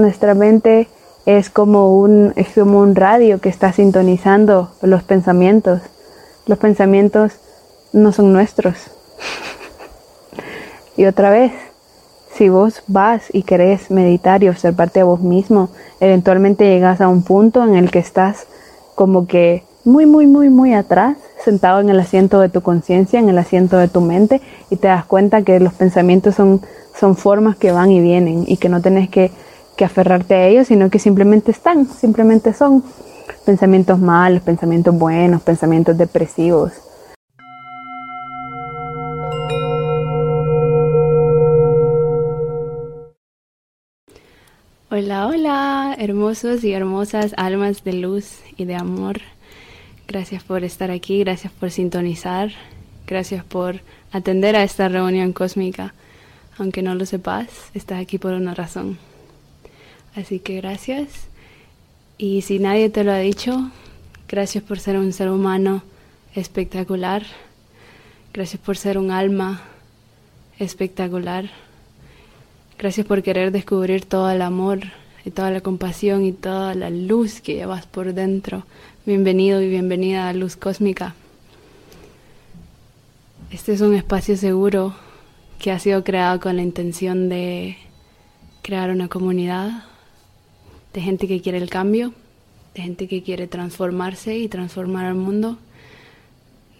nuestra mente es como un, es como un radio que está sintonizando los pensamientos. Los pensamientos no son nuestros. y otra vez, si vos vas y querés meditar y observarte a vos mismo, eventualmente llegas a un punto en el que estás como que muy, muy, muy, muy atrás, sentado en el asiento de tu conciencia, en el asiento de tu mente, y te das cuenta que los pensamientos son, son formas que van y vienen y que no tenés que que aferrarte a ellos, sino que simplemente están, simplemente son pensamientos malos, pensamientos buenos, pensamientos depresivos. Hola, hola, hermosos y hermosas almas de luz y de amor. Gracias por estar aquí, gracias por sintonizar, gracias por atender a esta reunión cósmica. Aunque no lo sepas, estás aquí por una razón. Así que gracias. Y si nadie te lo ha dicho, gracias por ser un ser humano espectacular. Gracias por ser un alma espectacular. Gracias por querer descubrir todo el amor y toda la compasión y toda la luz que llevas por dentro. Bienvenido y bienvenida a Luz Cósmica. Este es un espacio seguro que ha sido creado con la intención de crear una comunidad de gente que quiere el cambio, de gente que quiere transformarse y transformar al mundo,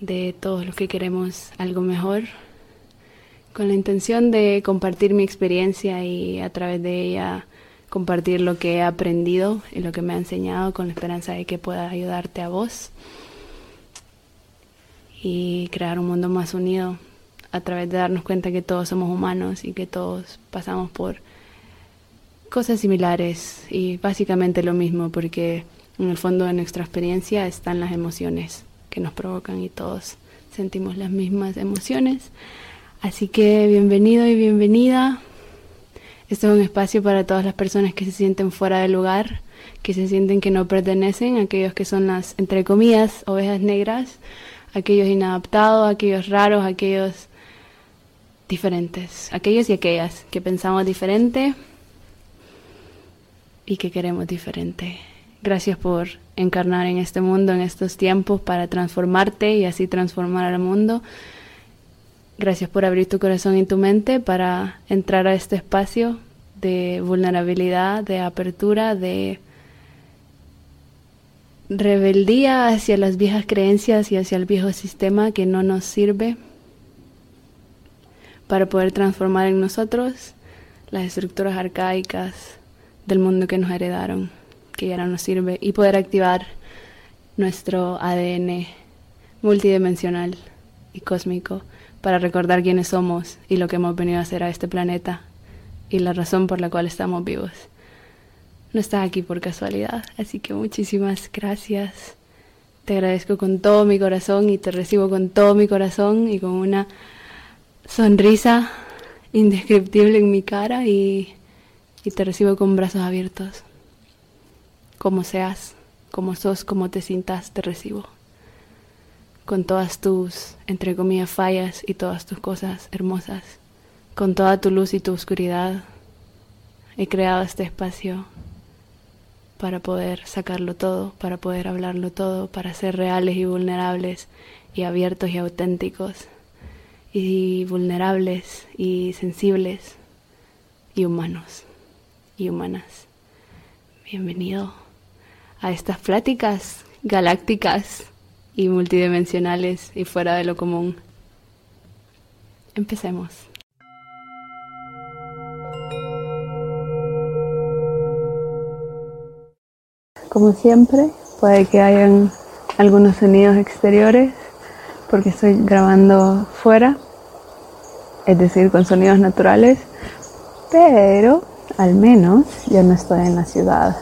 de todos los que queremos algo mejor, con la intención de compartir mi experiencia y a través de ella compartir lo que he aprendido y lo que me ha enseñado con la esperanza de que pueda ayudarte a vos y crear un mundo más unido a través de darnos cuenta que todos somos humanos y que todos pasamos por cosas similares y básicamente lo mismo porque en el fondo de nuestra experiencia están las emociones que nos provocan y todos sentimos las mismas emociones. Así que bienvenido y bienvenida. Este es un espacio para todas las personas que se sienten fuera del lugar, que se sienten que no pertenecen, aquellos que son las, entre comillas, ovejas negras, aquellos inadaptados, aquellos raros, aquellos diferentes, aquellos y aquellas que pensamos diferente y que queremos diferente. Gracias por encarnar en este mundo, en estos tiempos, para transformarte y así transformar al mundo. Gracias por abrir tu corazón y tu mente para entrar a este espacio de vulnerabilidad, de apertura, de rebeldía hacia las viejas creencias y hacia el viejo sistema que no nos sirve para poder transformar en nosotros las estructuras arcaicas del mundo que nos heredaron, que ya no nos sirve, y poder activar nuestro ADN multidimensional y cósmico para recordar quiénes somos y lo que hemos venido a hacer a este planeta y la razón por la cual estamos vivos. No estás aquí por casualidad, así que muchísimas gracias. Te agradezco con todo mi corazón y te recibo con todo mi corazón y con una sonrisa indescriptible en mi cara y y te recibo con brazos abiertos. Como seas, como sos, como te sientas, te recibo. Con todas tus, entre comillas, fallas y todas tus cosas hermosas. Con toda tu luz y tu oscuridad. He creado este espacio para poder sacarlo todo, para poder hablarlo todo, para ser reales y vulnerables y abiertos y auténticos y vulnerables y sensibles y humanos y humanas. Bienvenido a estas pláticas galácticas y multidimensionales y fuera de lo común. Empecemos. Como siempre, puede que hayan algunos sonidos exteriores porque estoy grabando fuera, es decir, con sonidos naturales, pero al menos yo no estoy en la ciudad.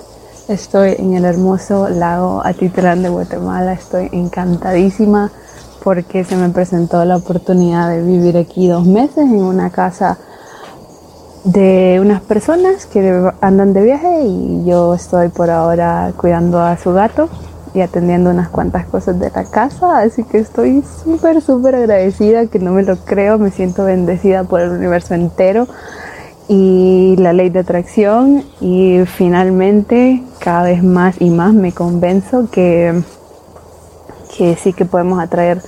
Estoy en el hermoso lago Atitlán de Guatemala. Estoy encantadísima porque se me presentó la oportunidad de vivir aquí dos meses en una casa de unas personas que andan de viaje y yo estoy por ahora cuidando a su gato y atendiendo unas cuantas cosas de la casa, así que estoy súper, súper agradecida, que no me lo creo, me siento bendecida por el universo entero y la ley de atracción y finalmente cada vez más y más me convenzo que, que sí que podemos atraer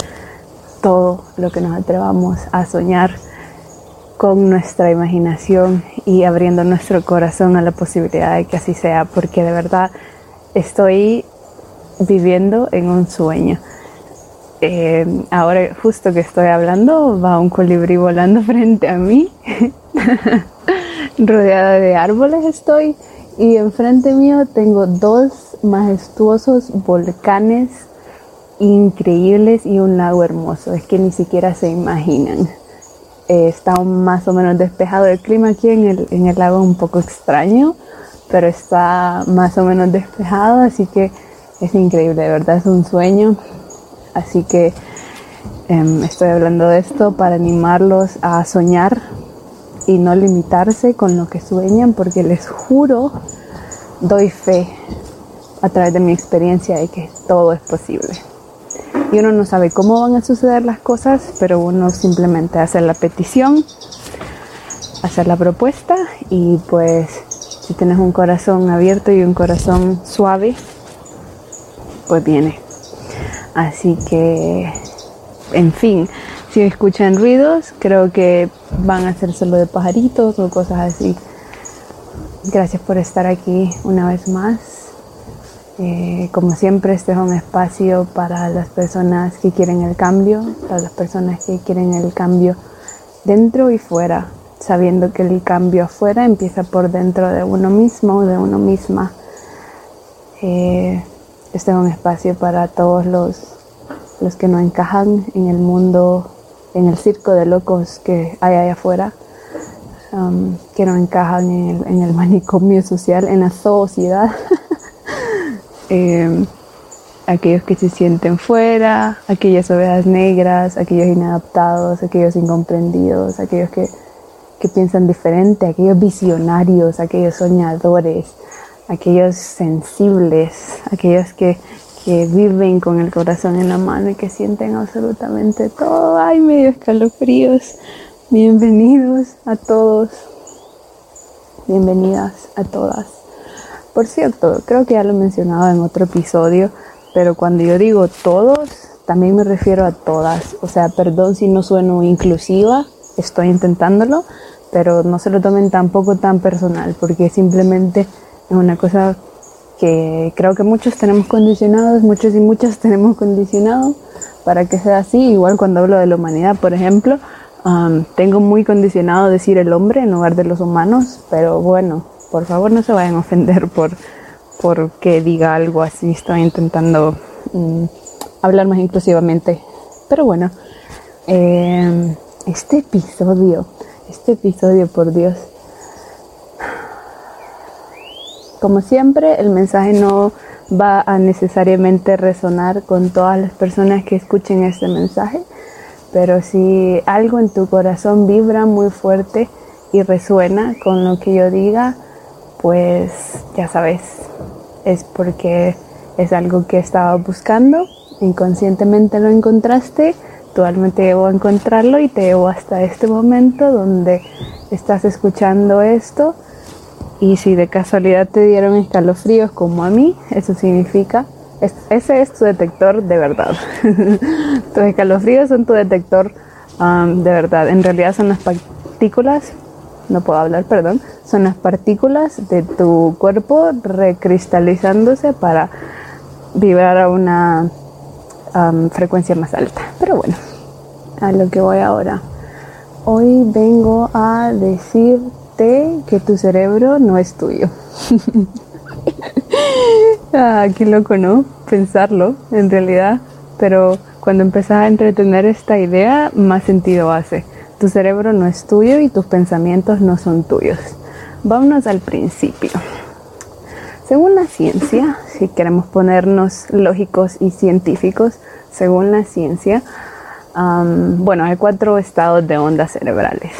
todo lo que nos atrevamos a soñar con nuestra imaginación y abriendo nuestro corazón a la posibilidad de que así sea, porque de verdad estoy viviendo en un sueño. Eh, ahora justo que estoy hablando va un colibrí volando frente a mí rodeada de árboles estoy y enfrente mío tengo dos majestuosos volcanes increíbles y un lago hermoso. Es que ni siquiera se imaginan. Eh, está más o menos despejado el clima aquí en el, en el lago, un poco extraño, pero está más o menos despejado, así que es increíble, de verdad es un sueño. Así que em, estoy hablando de esto para animarlos a soñar y no limitarse con lo que sueñan, porque les juro, doy fe a través de mi experiencia de que todo es posible. Y uno no sabe cómo van a suceder las cosas, pero uno simplemente hace la petición, hacer la propuesta y pues si tienes un corazón abierto y un corazón suave, pues viene. Así que, en fin, si escuchan ruidos, creo que van a ser solo de pajaritos o cosas así. Gracias por estar aquí una vez más. Eh, como siempre, este es un espacio para las personas que quieren el cambio, para las personas que quieren el cambio dentro y fuera, sabiendo que el cambio afuera empieza por dentro de uno mismo, de uno misma. Eh, este es un espacio para todos los, los que no encajan en el mundo en el circo de locos que hay allá afuera, um, que no encajan en el, manicomio social, en la sociedad. Em, aquellos que se sienten fuera, aquellas ovejas negras, aquellos inadaptados, aquellos incomprendidos, aquellos que, que piensan diferente, aquellos visionarios, aquellos soñadores, aquellos sensibles, aquellos que que viven con el corazón en la mano y que sienten absolutamente todo. Ay, medio escalofríos. Bienvenidos a todos. Bienvenidas a todas. Por cierto, creo que ya lo he mencionado en otro episodio, pero cuando yo digo todos, también me refiero a todas. O sea, perdón si no sueno inclusiva, estoy intentándolo, pero no se lo tomen tampoco tan personal, porque simplemente es una cosa que creo que muchos tenemos condicionados, muchos y muchas tenemos condicionado para que sea así. Igual cuando hablo de la humanidad, por ejemplo, tengo muy condicionado decir el hombre en lugar de los humanos, pero bueno, por favor no se vayan a ofender por, por que diga algo así. Estoy intentando mm, hablar más inclusivamente. Pero bueno, em, este episodio, este episodio, por Dios, Como siempre, el mensaje no va a necesariamente resonar con todas las personas que escuchen este mensaje, pero si algo en tu corazón vibra muy fuerte y resuena con lo que yo diga, pues ya sabes, es porque es algo que estaba buscando, inconscientemente lo encontraste, tu alma te llevó a encontrarlo y te llevó hasta este momento donde estás escuchando esto y si de casualidad te dieron escalofríos como a mí, eso significa, ese es tu detector de verdad. Tus escalofríos son tu detector um, de verdad. En realidad son las partículas, no puedo hablar, perdón, son las partículas de tu cuerpo recristalizándose para vibrar a una um, frecuencia más alta. Pero bueno, a lo que voy ahora. Hoy vengo a decir que tu cerebro no es tuyo. ah, qué loco, ¿no? Pensarlo, en realidad. Pero cuando empezás a entretener esta idea, más sentido hace. Tu cerebro no es tuyo y tus pensamientos no son tuyos. Vámonos al principio. Según la ciencia, si queremos ponernos lógicos y científicos, según la ciencia, bueno, hay cuatro estados de ondas cerebrales.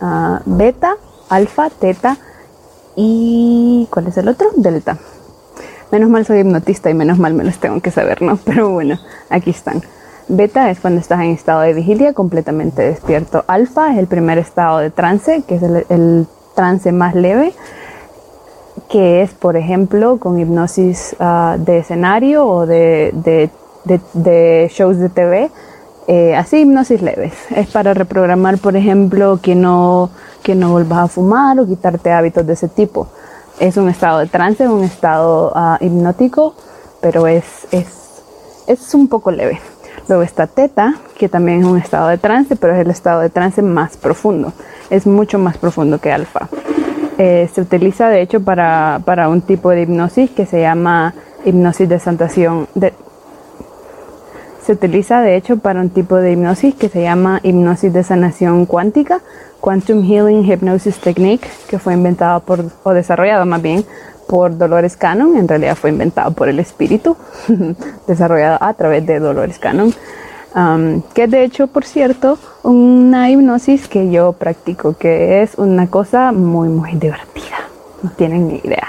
Ah, beta, alfa, teta y ¿cuál es el otro? Delta. Menos mal soy hipnotista y menos mal me los tengo que saber, ¿no? Pero bueno, aquí están. Beta es cuando estás en estado de vigilia completamente despierto. Alfa es el primer estado de trance, que es el, trance más leve, que es, por ejemplo, con hipnosis ah, de escenario o de, shows de TV, eh, así hipnosis leves. Es para reprogramar, por ejemplo, que no, que no vuelvas a fumar o quitarte hábitos de ese tipo. Es un estado de trance, un estado ah, hipnótico, pero es, es, es un poco leve. Luego está teta, que también es un estado de trance, pero es el estado de trance más profundo. Es mucho más profundo que alfa. Eh, se utiliza de hecho para, para, un tipo de hipnosis que se llama hipnosis de sanación. De, se utiliza de hecho para un tipo de hipnosis que se llama hipnosis de sanación cuántica, Quantum Healing Hypnosis Technique, que fue inventado por, o desarrollado más bien por Dolores Cannon, en realidad fue inventado por el espíritu, desarrollado a través de Dolores Cannon, um, que de hecho, por cierto, una hipnosis que yo practico, que es una cosa muy, muy divertida, no tienen ni idea.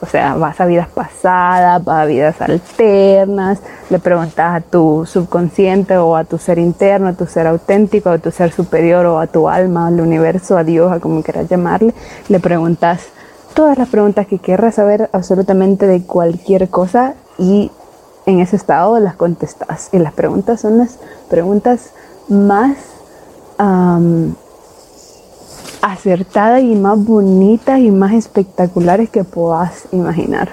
O sea, vas a vidas pasadas, vas a vidas alternas, le preguntas a tu subconsciente o a tu ser interno, a tu ser auténtico, a tu ser superior o a tu alma, al universo, a Dios, a como quieras llamarle, le preguntas todas las preguntas que quieras saber absolutamente de cualquier cosa y en ese estado las contestas. Y las preguntas son las preguntas más acertadas y más bonitas y más espectaculares que puedas imaginar.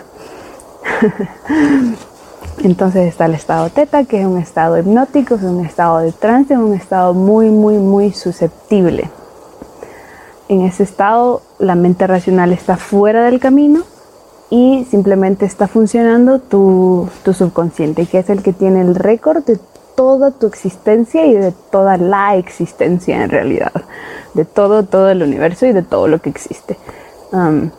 Entonces está el estado teta, que es un estado hipnótico, es un estado de trance, es un estado muy, muy, muy susceptible en ese estado la mente racional está fuera del camino y simplemente está funcionando tu, subconsciente, que es el que tiene el récord de toda tu existencia y de toda la existencia en realidad, de todo, todo el universo y de todo lo que existe. Um,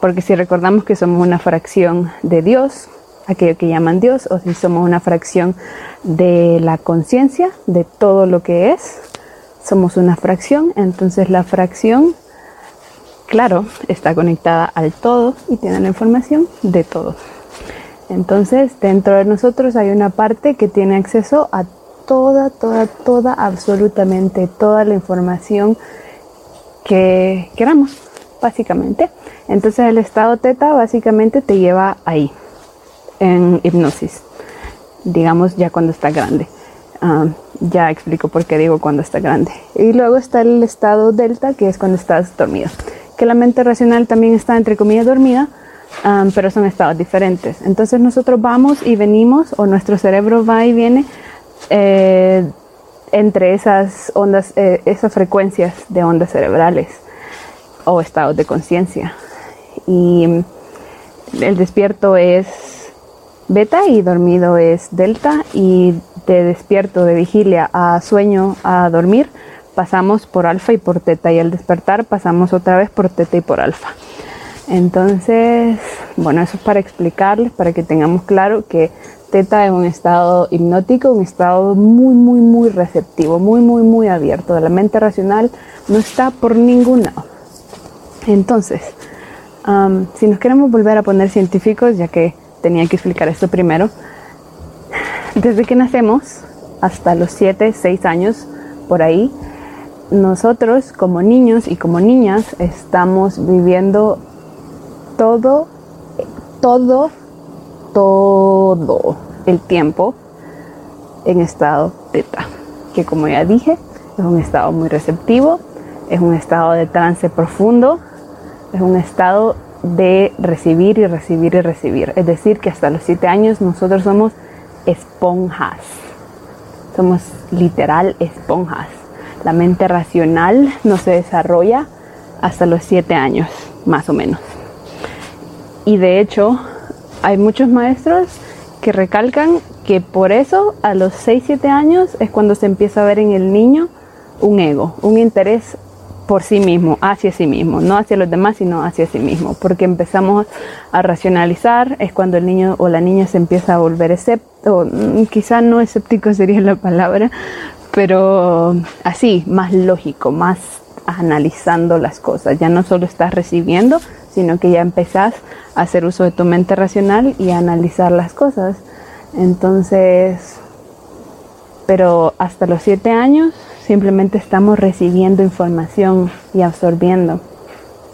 porque si recordamos que somos una fracción de Dios, aquello que llaman Dios, o si somos una fracción de la conciencia, de todo lo que es, somos una fracción, entonces la fracción, claro, está conectada al todo y tiene la información de todo. Entonces, dentro de nosotros hay una parte que tiene acceso a toda, toda, toda, absolutamente toda la información que queramos, básicamente. Entonces, el estado teta básicamente te lleva ahí, en hipnosis, digamos ya cuando está grande. Ah, ya explico por qué digo cuando está grande. Y luego está el estado delta, que es cuando estás dormido. Que la mente racional también está, entre comillas, dormida, pero son estados diferentes. Entonces nosotros vamos y venimos, o nuestro cerebro va y viene eh, entre esas ondas, eh, esas frecuencias de ondas cerebrales o estados de conciencia. Y el despierto es beta y dormido es delta y de despierto, de vigilia a sueño, a dormir, pasamos por alfa y por teta y al despertar pasamos otra vez por teta y por alfa. Entonces, bueno, eso es para explicarles, para que tengamos claro que teta es un estado hipnótico, un estado muy, muy, muy receptivo, muy, muy, muy abierto. La mente racional no está por ningún lado. Entonces, si nos queremos volver a poner científicos, ya que tenía que explicar esto primero, desde que nacemos hasta los 7, 6 años, por ahí, nosotros como niños y como niñas estamos viviendo todo, todo, todo el tiempo en estado teta, que como ya dije, es un estado muy receptivo, es un estado de trance profundo, es un estado de recibir y recibir y recibir. Es decir, que hasta los 7 años nosotros somos esponjas. Somos literal esponjas. La mente racional no se desarrolla hasta los 7 años, más o menos. Y de hecho, hay muchos maestros que recalcan que por eso a los 6-7 años es cuando se empieza a ver en el niño un ego, un interés por sí mismo, hacia sí mismo, no hacia los demás, sino hacia sí mismo, porque empezamos a racionalizar, es cuando el niño o la niña se empieza a volver escéptico, mm, quizá no escéptico sería la palabra, pero así, más lógico, más analizando las cosas, ya no solo estás recibiendo, sino que ya empezás a hacer uso de tu mente racional y a analizar las cosas. Entonces, pero hasta los siete años simplemente estamos recibiendo información y absorbiendo.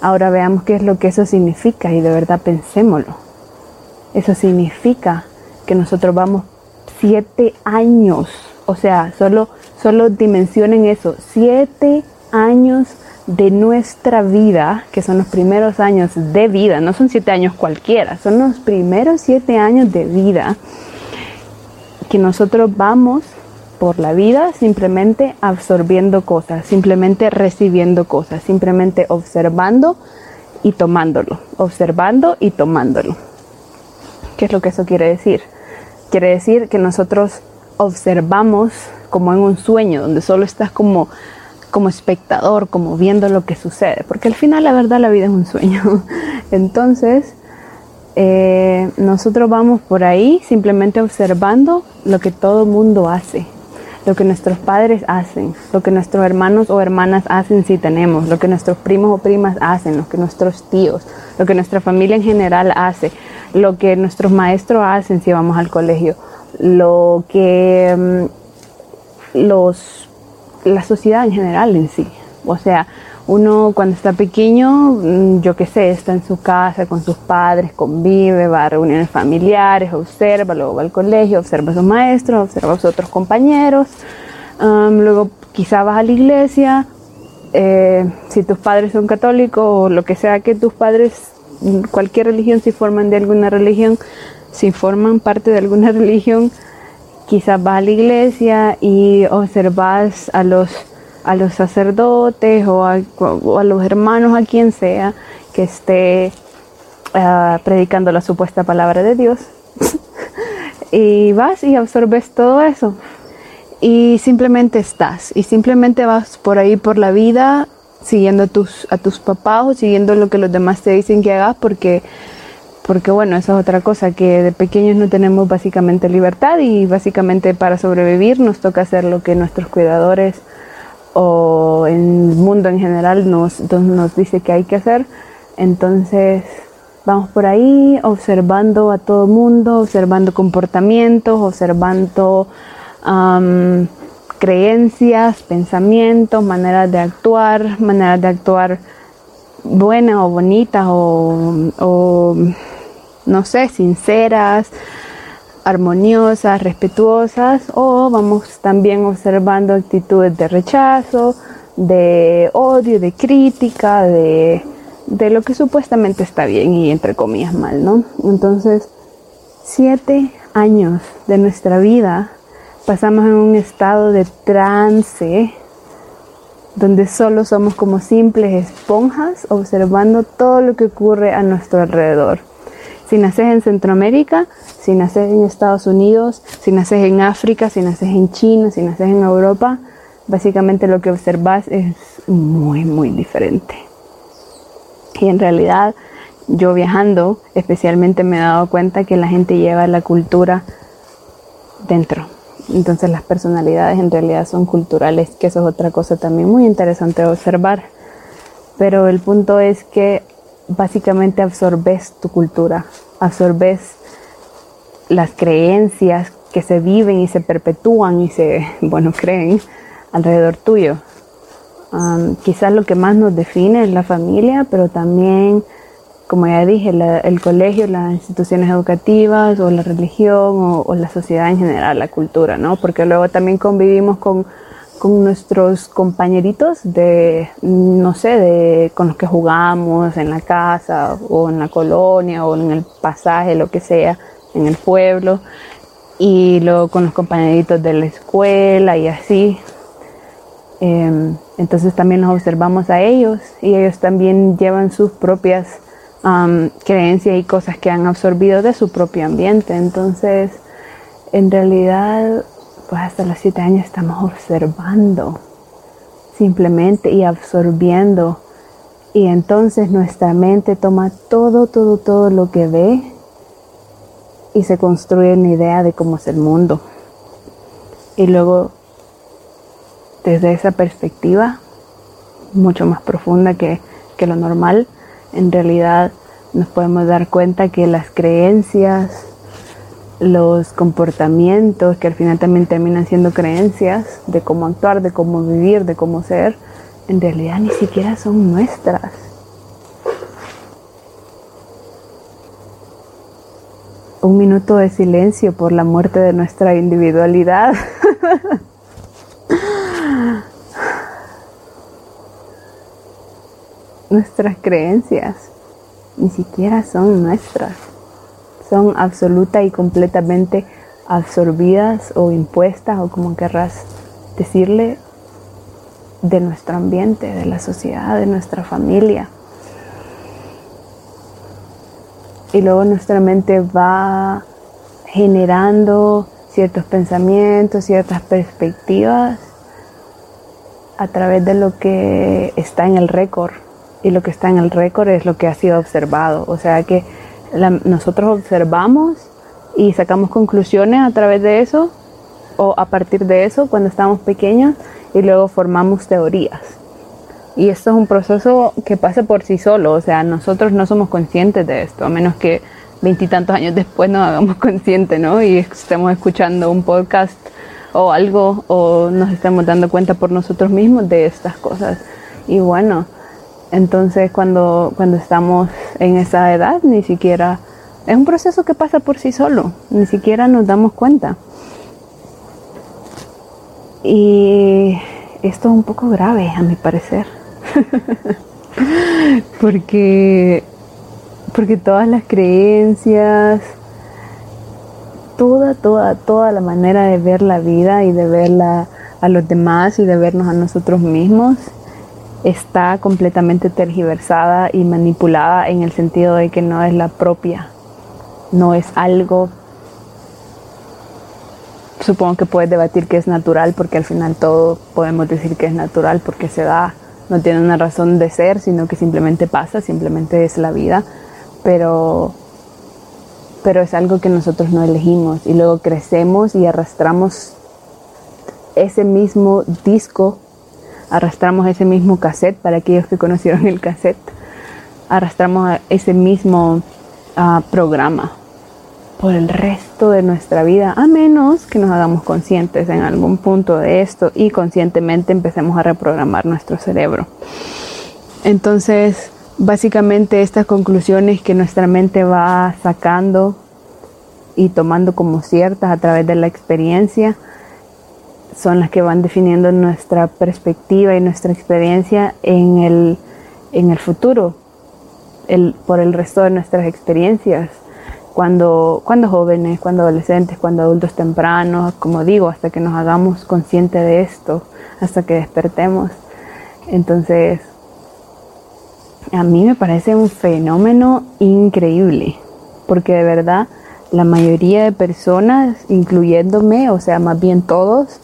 Ahora veamos qué es lo que eso significa y de verdad pensémoslo. Eso significa que nosotros vamos siete años, o sea, solo, solo dimensionen eso, siete años de nuestra vida, que son los primeros años de vida, no son siete años cualquiera, son los primeros siete años de vida que nosotros vamos por la vida simplemente absorbiendo cosas, simplemente recibiendo cosas, simplemente observando y tomándolo, observando y tomándolo. ¿Qué es lo que eso quiere decir? Quiere decir que nosotros observamos como en un sueño, donde solo estás como, como espectador, como viendo lo que sucede, porque al final la verdad la vida es un sueño. Entonces, eh, nosotros vamos por ahí simplemente observando lo que todo mundo hace, lo que nuestros padres hacen, lo que nuestros hermanos o hermanas hacen si tenemos, lo que nuestros primos o primas hacen, lo que nuestros tíos, lo que nuestra familia en general hace, lo que nuestros maestros hacen si vamos al colegio, lo que mm, los, la sociedad en general en sí. O sea, uno cuando está pequeño, mm, yo qué sé, está en su casa con sus padres, convive, va a reuniones familiares, observa, luego va al colegio, observa a sus maestros, observa a sus otros compañeros, luego quizá vas a la iglesia, eh, si tus padres son católicos o lo que sea que tus padres, cualquier religión, si forman de alguna religión, si forman parte de alguna religión, quizás vas a la iglesia y observas a los a los sacerdotes o a, los hermanos, a quien sea, que esté ah, predicando la supuesta palabra de Dios. y vas y absorbes todo eso. Y simplemente estás. Y simplemente vas por ahí por la vida siguiendo a tus, a tus papás o siguiendo lo que los demás te dicen que hagas porque porque bueno, esa es otra cosa, que de pequeños no tenemos básicamente libertad y básicamente para sobrevivir nos toca hacer lo que nuestros cuidadores o el mundo en general nos, nos dice que hay que hacer. Entonces vamos por ahí observando a todo mundo, observando comportamientos, observando creencias, pensamientos, maneras de actuar, maneras de actuar buenas o bonitas o no sé, sinceras, armoniosas, respetuosas, o vamos también observando actitudes de rechazo, de odio, de crítica, de, de lo que supuestamente está bien y entre comillas mal, ¿no? Entonces, siete años de nuestra vida pasamos en un estado de trance donde solo somos como simples esponjas observando todo lo que ocurre a nuestro alrededor. Si naces en Centroamérica, si naces en Estados Unidos, si naces en África, si naces en China, si naces en Europa, básicamente lo que observas es muy, muy diferente. Y en realidad, yo viajando, especialmente me he dado cuenta que la gente lleva la cultura dentro. Entonces las personalidades en realidad son culturales, que eso es otra cosa también muy interesante observar. Pero el punto es que básicamente absorbes tu cultura, absorbes las creencias que se viven y se perpetúan y se, bueno, creen alrededor tuyo. quizás lo que más nos define es la familia, pero también, como ya dije, el colegio, las instituciones educativas o la religión o, o, la sociedad en general, la cultura, ¿no? Porque luego también convivimos con con nuestros compañeritos de, no sé, de, con los que jugamos en la casa o en la colonia o en el pasaje, lo que sea, en el pueblo, y luego con los compañeritos de la escuela y así. Em, entonces también nos observamos a ellos y ellos también llevan sus propias creencias y cosas que han absorbido de su propio ambiente. Entonces, en realidad pues hasta los siete años estamos observando simplemente y absorbiendo. Y entonces nuestra mente toma todo, todo, todo lo que ve y se construye una idea de cómo es el mundo. Y luego, desde esa perspectiva, mucho más profunda que, que lo normal, en realidad nos podemos dar cuenta que las creencias, los comportamientos que al final también terminan siendo creencias de cómo actuar, de cómo vivir, de cómo ser, en realidad ni siquiera son nuestras. Un minuto de silencio por la muerte de nuestra individualidad. nuestras creencias ni siquiera son nuestras son absoluta y completamente absorbidas o impuestas o como querrás decirle de nuestro ambiente, de la sociedad, de nuestra familia. Y luego nuestra mente va generando ciertos pensamientos, ciertas perspectivas a través de lo que está en el récord. Y lo que está en el récord es lo que ha sido observado. O sea que nosotros observamos y sacamos conclusiones a través de eso o a partir de eso cuando estamos pequeños y luego formamos teorías. Y esto es un proceso que pasa por sí solo, o sea, nosotros no somos conscientes de esto, a menos que veintitantos años después nos hagamos conscientes, ¿no? Y estemos escuchando un podcast o algo, o nos estemos dando cuenta por nosotros mismos de estas cosas. Y bueno, entonces cuando, cuando estamos en esa edad, ni siquiera, es un proceso que pasa por sí solo, ni siquiera nos damos cuenta. Y esto es un poco grave, a mi parecer. porque, porque todas las creencias, toda, toda, toda la manera de ver la vida y de verla a los demás y de vernos a nosotros mismos está completamente tergiversada y manipulada en el sentido de que no es la propia, no es algo supongo que puedes debatir que es natural porque al final todo podemos decir que es natural porque se da, no tiene una razón de ser, sino que simplemente pasa, simplemente es la vida, pero pero es algo que nosotros no elegimos y luego crecemos y arrastramos ese mismo disco, arrastramos ese mismo cassette para aquellos que conocieron el cassette, arrastramos ese mismo uh, programa por el resto de nuestra vida, a menos que nos hagamos conscientes en algún punto de esto y conscientemente empecemos a reprogramar nuestro cerebro. Entonces, básicamente estas conclusiones que nuestra mente va sacando y tomando como ciertas a través de la experiencia son las que van definiendo nuestra perspectiva y nuestra experiencia en el, en el futuro, el, por el resto de nuestras experiencias cuando, cuando jóvenes, cuando adolescentes, cuando adultos tempranos, como digo, hasta que nos hagamos conscientes de esto, hasta que despertemos. Entonces, a mí me parece un fenómeno increíble, porque de verdad la mayoría de personas, incluyéndome, o sea, más bien todos,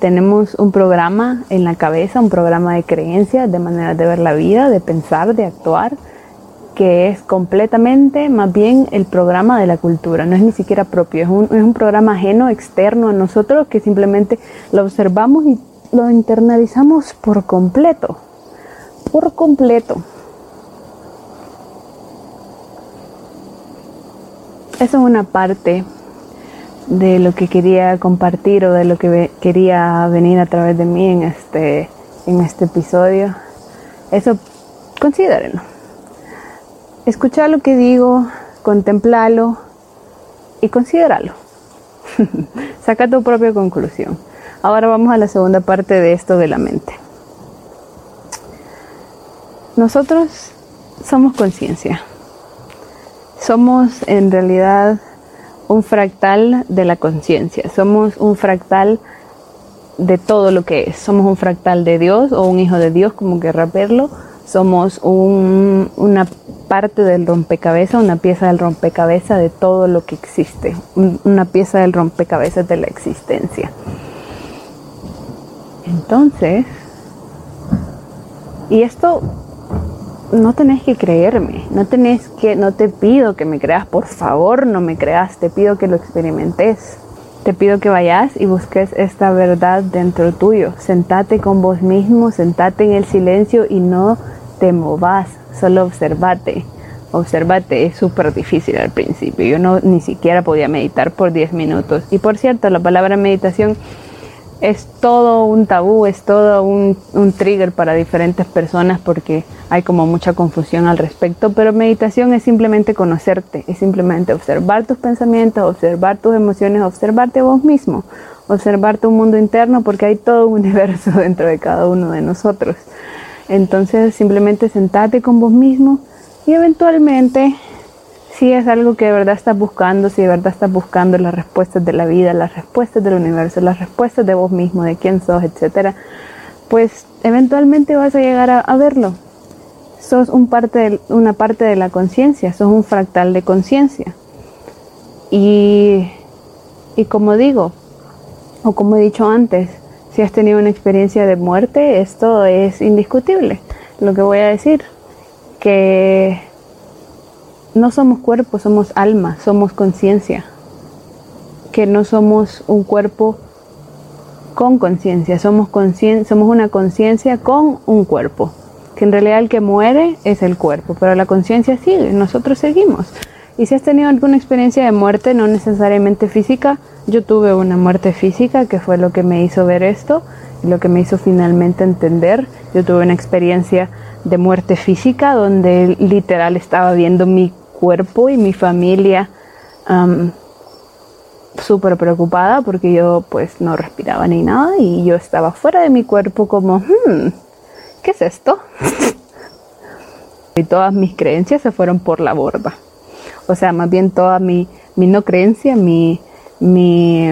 tenemos un programa en la cabeza, un programa de creencias, de maneras de ver la vida, de pensar, de actuar, que es completamente más bien el programa de la cultura, no es ni siquiera propio, es un, es un programa ajeno, externo a nosotros que simplemente lo observamos y lo internalizamos por completo, por completo. Esa es una parte de lo que quería compartir o de lo que quería venir a través de mí en este, en este episodio. Eso considérenlo. Escucha lo que digo, contemplalo y considéralo. Saca tu propia conclusión. Ahora vamos a la segunda parte de esto de la mente. Nosotros somos conciencia. Somos en realidad un fractal de la conciencia. Somos un fractal de todo lo que es. Somos un fractal de Dios o un hijo de Dios, como querrá verlo somos una parte del rompecabezas, una pieza del rompecabezas de todo lo que existe, una pieza del rompecabezas de la existencia. Entonces, y esto no tenés que creerme, no tenés que, no te pido que me creas, por favor, no me creas, te pido que lo experimentes. Te pido que vayas y busques esta verdad dentro tuyo. Sentate con vos mismo, sentate en el silencio y no te movas, solo observate. Observate, es súper difícil al principio. Yo no ni siquiera podía meditar por 10 minutos. Y por cierto, la palabra meditación es todo un tabú, es todo un, un, trigger para diferentes personas porque hay como mucha confusión al respecto, pero meditación es simplemente conocerte, es simplemente observar tus pensamientos, observar tus emociones, observarte vos mismo, observar tu mundo interno porque hay todo un universo dentro de cada uno de nosotros. Entonces simplemente sentate con vos mismo y eventualmente si es algo que de verdad estás buscando, si de verdad estás buscando las respuestas de la vida, las respuestas del universo, las respuestas de vos mismo, de quién sos, etcétera, pues eventualmente vas a llegar a, verlo. Sos un parte una parte de la conciencia, sos un fractal de conciencia. Y, y como digo, o como he dicho antes, si has tenido una experiencia de muerte, esto es indiscutible. Lo que voy a decir, que no somos cuerpo, somos alma, somos conciencia. Que no somos un cuerpo con conciencia, somos, somos una conciencia con un cuerpo. Que en realidad el que muere es el cuerpo, pero la conciencia sigue, nosotros seguimos. Y si has tenido alguna experiencia de muerte, no necesariamente física, yo tuve una muerte física que fue lo que me hizo ver esto lo que me hizo finalmente entender. Yo tuve una experiencia de muerte física donde literal estaba viendo mi cuerpo y mi familia súper preocupada porque yo pues no respiraba ni nada y yo estaba fuera de mi cuerpo como, hmm, ¿qué es esto? y todas mis creencias se fueron por la borda. O sea, más bien toda mi, mi no creencia, mi, mi,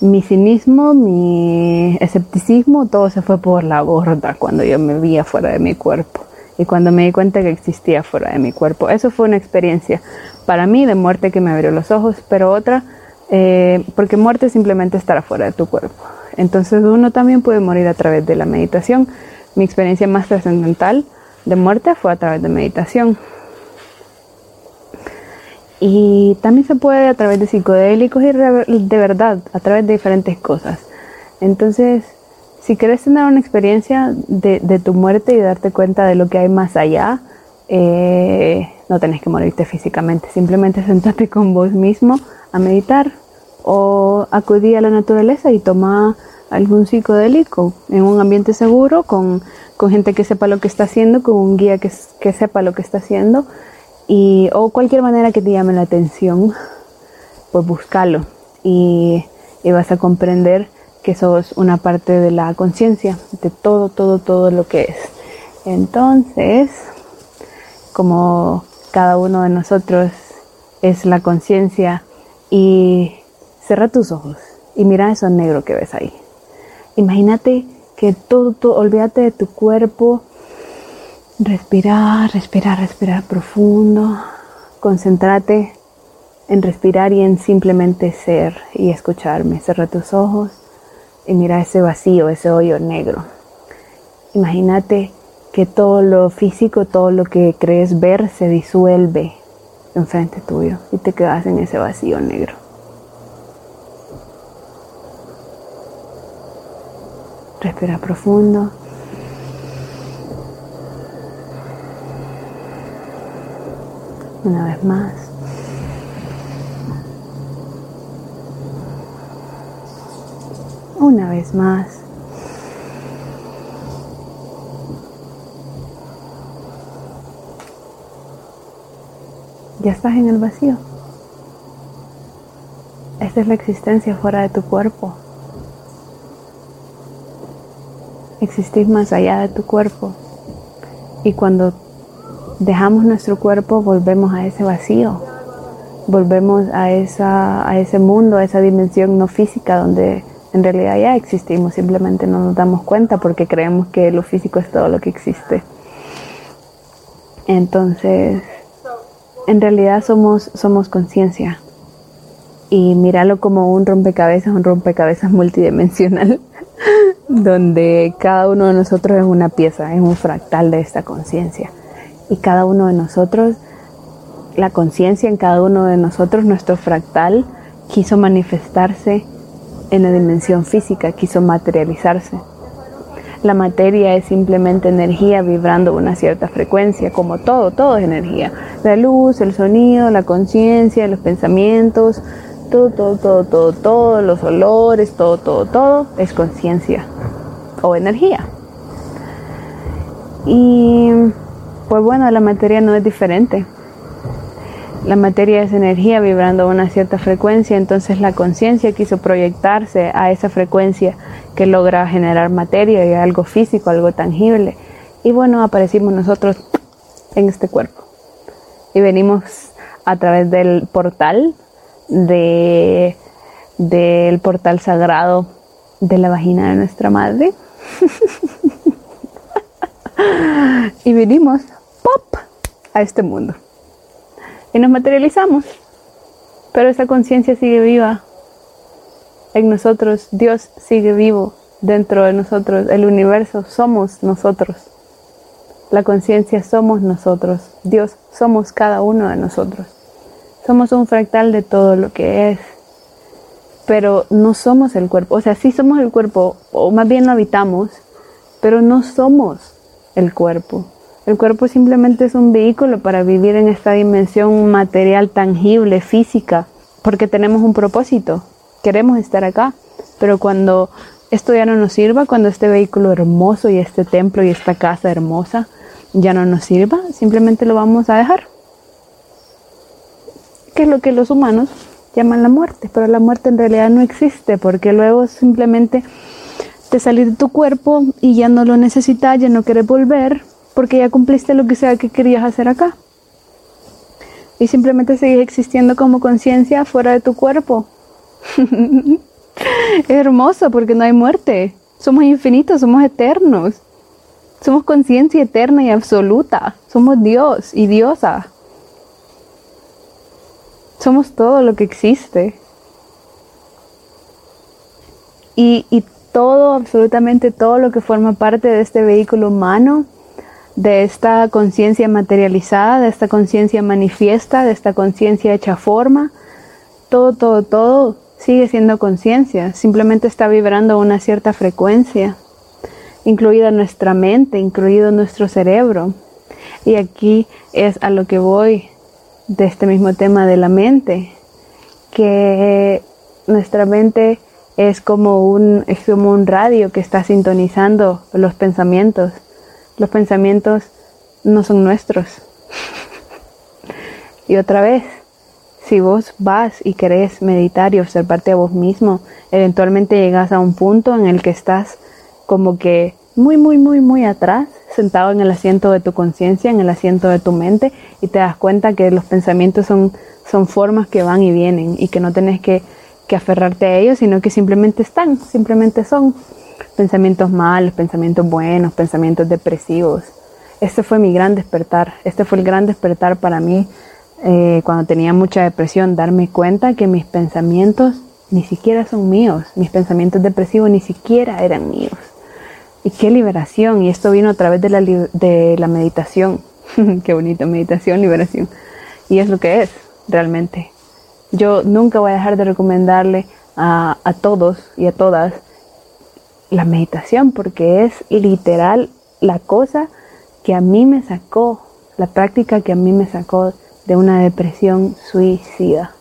mi cinismo, mi escepticismo, todo se fue por la borda cuando yo me vi afuera de mi cuerpo y cuando me di cuenta que existía fuera de mi cuerpo. Eso fue una experiencia para mí de muerte que me abrió los ojos, pero otra, eh, porque muerte simplemente estar afuera de tu cuerpo. Entonces uno también puede morir a través de la meditación. Mi experiencia más trascendental de muerte fue a través de meditación. Y también se puede a través de psicodélicos y de verdad, a través de diferentes cosas. Entonces, si quieres tener una experiencia de, tu muerte y darte cuenta de lo que hay más allá, eh, no tenés que morirte físicamente, simplemente sentate con vos mismo a meditar o acudir a la naturaleza y toma algún psicodélico en un ambiente seguro, con, gente que sepa lo que está haciendo, con un guía que, sepa lo que está haciendo, y, o cualquier manera que te llame la atención, pues búscalo y, y vas a comprender que sos una parte de la conciencia, de todo, todo, todo lo que es. Entonces, como cada uno de nosotros es la conciencia y cierra tus ojos y mira eso negro que ves ahí. Imagínate que todo, todo, olvídate de tu cuerpo, respirar, respirar, respirar profundo, concéntrate en respirar y en simplemente ser y escucharme. Cierra tus ojos y mira ese vacío, ese hoyo negro. Imagínate que todo lo físico, todo lo que crees ver se disuelve enfrente tuyo y te quedas en ese vacío negro. Respira profundo. Una vez más. Una vez más. Ya estás en el vacío. Esta es la existencia fuera de tu cuerpo. Existís más allá de tu cuerpo. Y cuando dejamos nuestro cuerpo, volvemos a ese vacío. Volvemos a, esa, a ese mundo, a esa dimensión no física donde en realidad ya existimos, simplemente no nos damos cuenta porque creemos que lo físico es todo lo que existe. Entonces, en realidad somos, somos conciencia. Y míralo como un rompecabezas, un rompecabezas multidimensional, donde cada uno de nosotros es una pieza, es un fractal de esta conciencia. Y cada uno de nosotros, la conciencia en cada uno de nosotros, nuestro fractal, quiso manifestarse en la dimensión física, quiso materializarse. La materia es simplemente energía vibrando una cierta frecuencia, como todo, todo es energía. La luz, el sonido, la conciencia, los pensamientos, todo, todo, todo, todo, todo, los olores, todo, todo, todo, es conciencia o energía. Y pues bueno, la materia no es diferente. La materia es energía vibrando a una cierta frecuencia, entonces la conciencia quiso proyectarse a esa frecuencia que logra generar materia y algo físico, algo tangible. Y bueno, aparecimos nosotros en este cuerpo. Y venimos a través del portal de del portal sagrado de la vagina de nuestra madre. y venimos pop a este mundo. Y nos materializamos. Pero esa conciencia sigue viva en nosotros. Dios sigue vivo dentro de nosotros. El universo somos nosotros. La conciencia somos nosotros. Dios somos cada uno de nosotros. Somos un fractal de todo lo que es. Pero no somos el cuerpo. O sea, sí somos el cuerpo, o más bien lo habitamos, pero no somos el cuerpo. El cuerpo simplemente es un vehículo para vivir en esta dimensión material, tangible, física, porque tenemos un propósito, queremos estar acá, pero cuando esto ya no nos sirva, cuando este vehículo hermoso y este templo y esta casa hermosa ya no nos sirva, simplemente lo vamos a dejar. Que es lo que los humanos llaman la muerte, pero la muerte en realidad no existe, porque luego simplemente te salir de tu cuerpo y ya no lo necesitas, ya no quieres volver, porque ya cumpliste lo que sea que querías hacer acá. Y simplemente sigues existiendo como conciencia fuera de tu cuerpo. es hermoso porque no hay muerte. Somos infinitos, somos eternos. Somos conciencia eterna y absoluta. Somos Dios y diosa. Somos todo lo que existe. Y, y todo, absolutamente todo lo que forma parte de este vehículo humano de esta conciencia materializada, de esta conciencia manifiesta, de esta conciencia hecha forma. Todo, todo, todo sigue siendo conciencia, simplemente está vibrando a una cierta frecuencia, incluida nuestra mente, incluido nuestro cerebro. Y aquí es a lo que voy de este mismo tema de la mente, que nuestra mente es como un, es como un radio que está sintonizando los pensamientos los pensamientos no son nuestros. y otra vez, si vos vas y querés meditar y observarte a vos mismo, eventualmente llegas a un punto en el que estás como que muy, muy, muy, muy atrás, sentado en el asiento de tu conciencia, en el asiento de tu mente, y te das cuenta que los pensamientos son, son formas que van y vienen y que no tenés que, que aferrarte a ellos, sino que simplemente están, simplemente son pensamientos malos, pensamientos buenos, pensamientos depresivos. Este fue mi gran despertar, este fue el gran despertar para mí eh, cuando tenía mucha depresión, darme cuenta que mis pensamientos ni siquiera son míos, mis pensamientos depresivos ni siquiera eran míos. Y qué liberación, y esto vino a través de la, de la meditación, qué bonita meditación, liberación. Y es lo que es, realmente. Yo nunca voy a dejar de recomendarle a, a todos y a todas la meditación porque es literal la cosa que a mí me sacó, la práctica que a mí me sacó de una depresión suicida.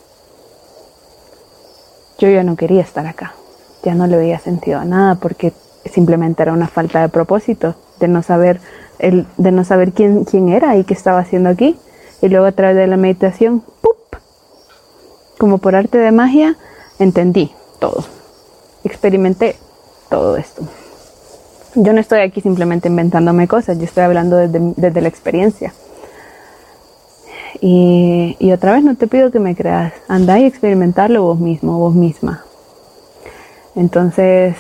Yo ya no quería estar acá, ya no le veía sentido a nada porque simplemente era una falta de propósito, de no saber, el, de no saber quién, quién era y qué estaba haciendo aquí. Y luego a través de la meditación, ¡pup! como por arte de magia, entendí todo. Experimenté todo esto. Yo no estoy aquí simplemente inventándome cosas, yo estoy hablando desde, la experiencia. Y, y, otra vez no te pido que me creas, anda y experimentarlo vos mismo, vos misma. Entonces,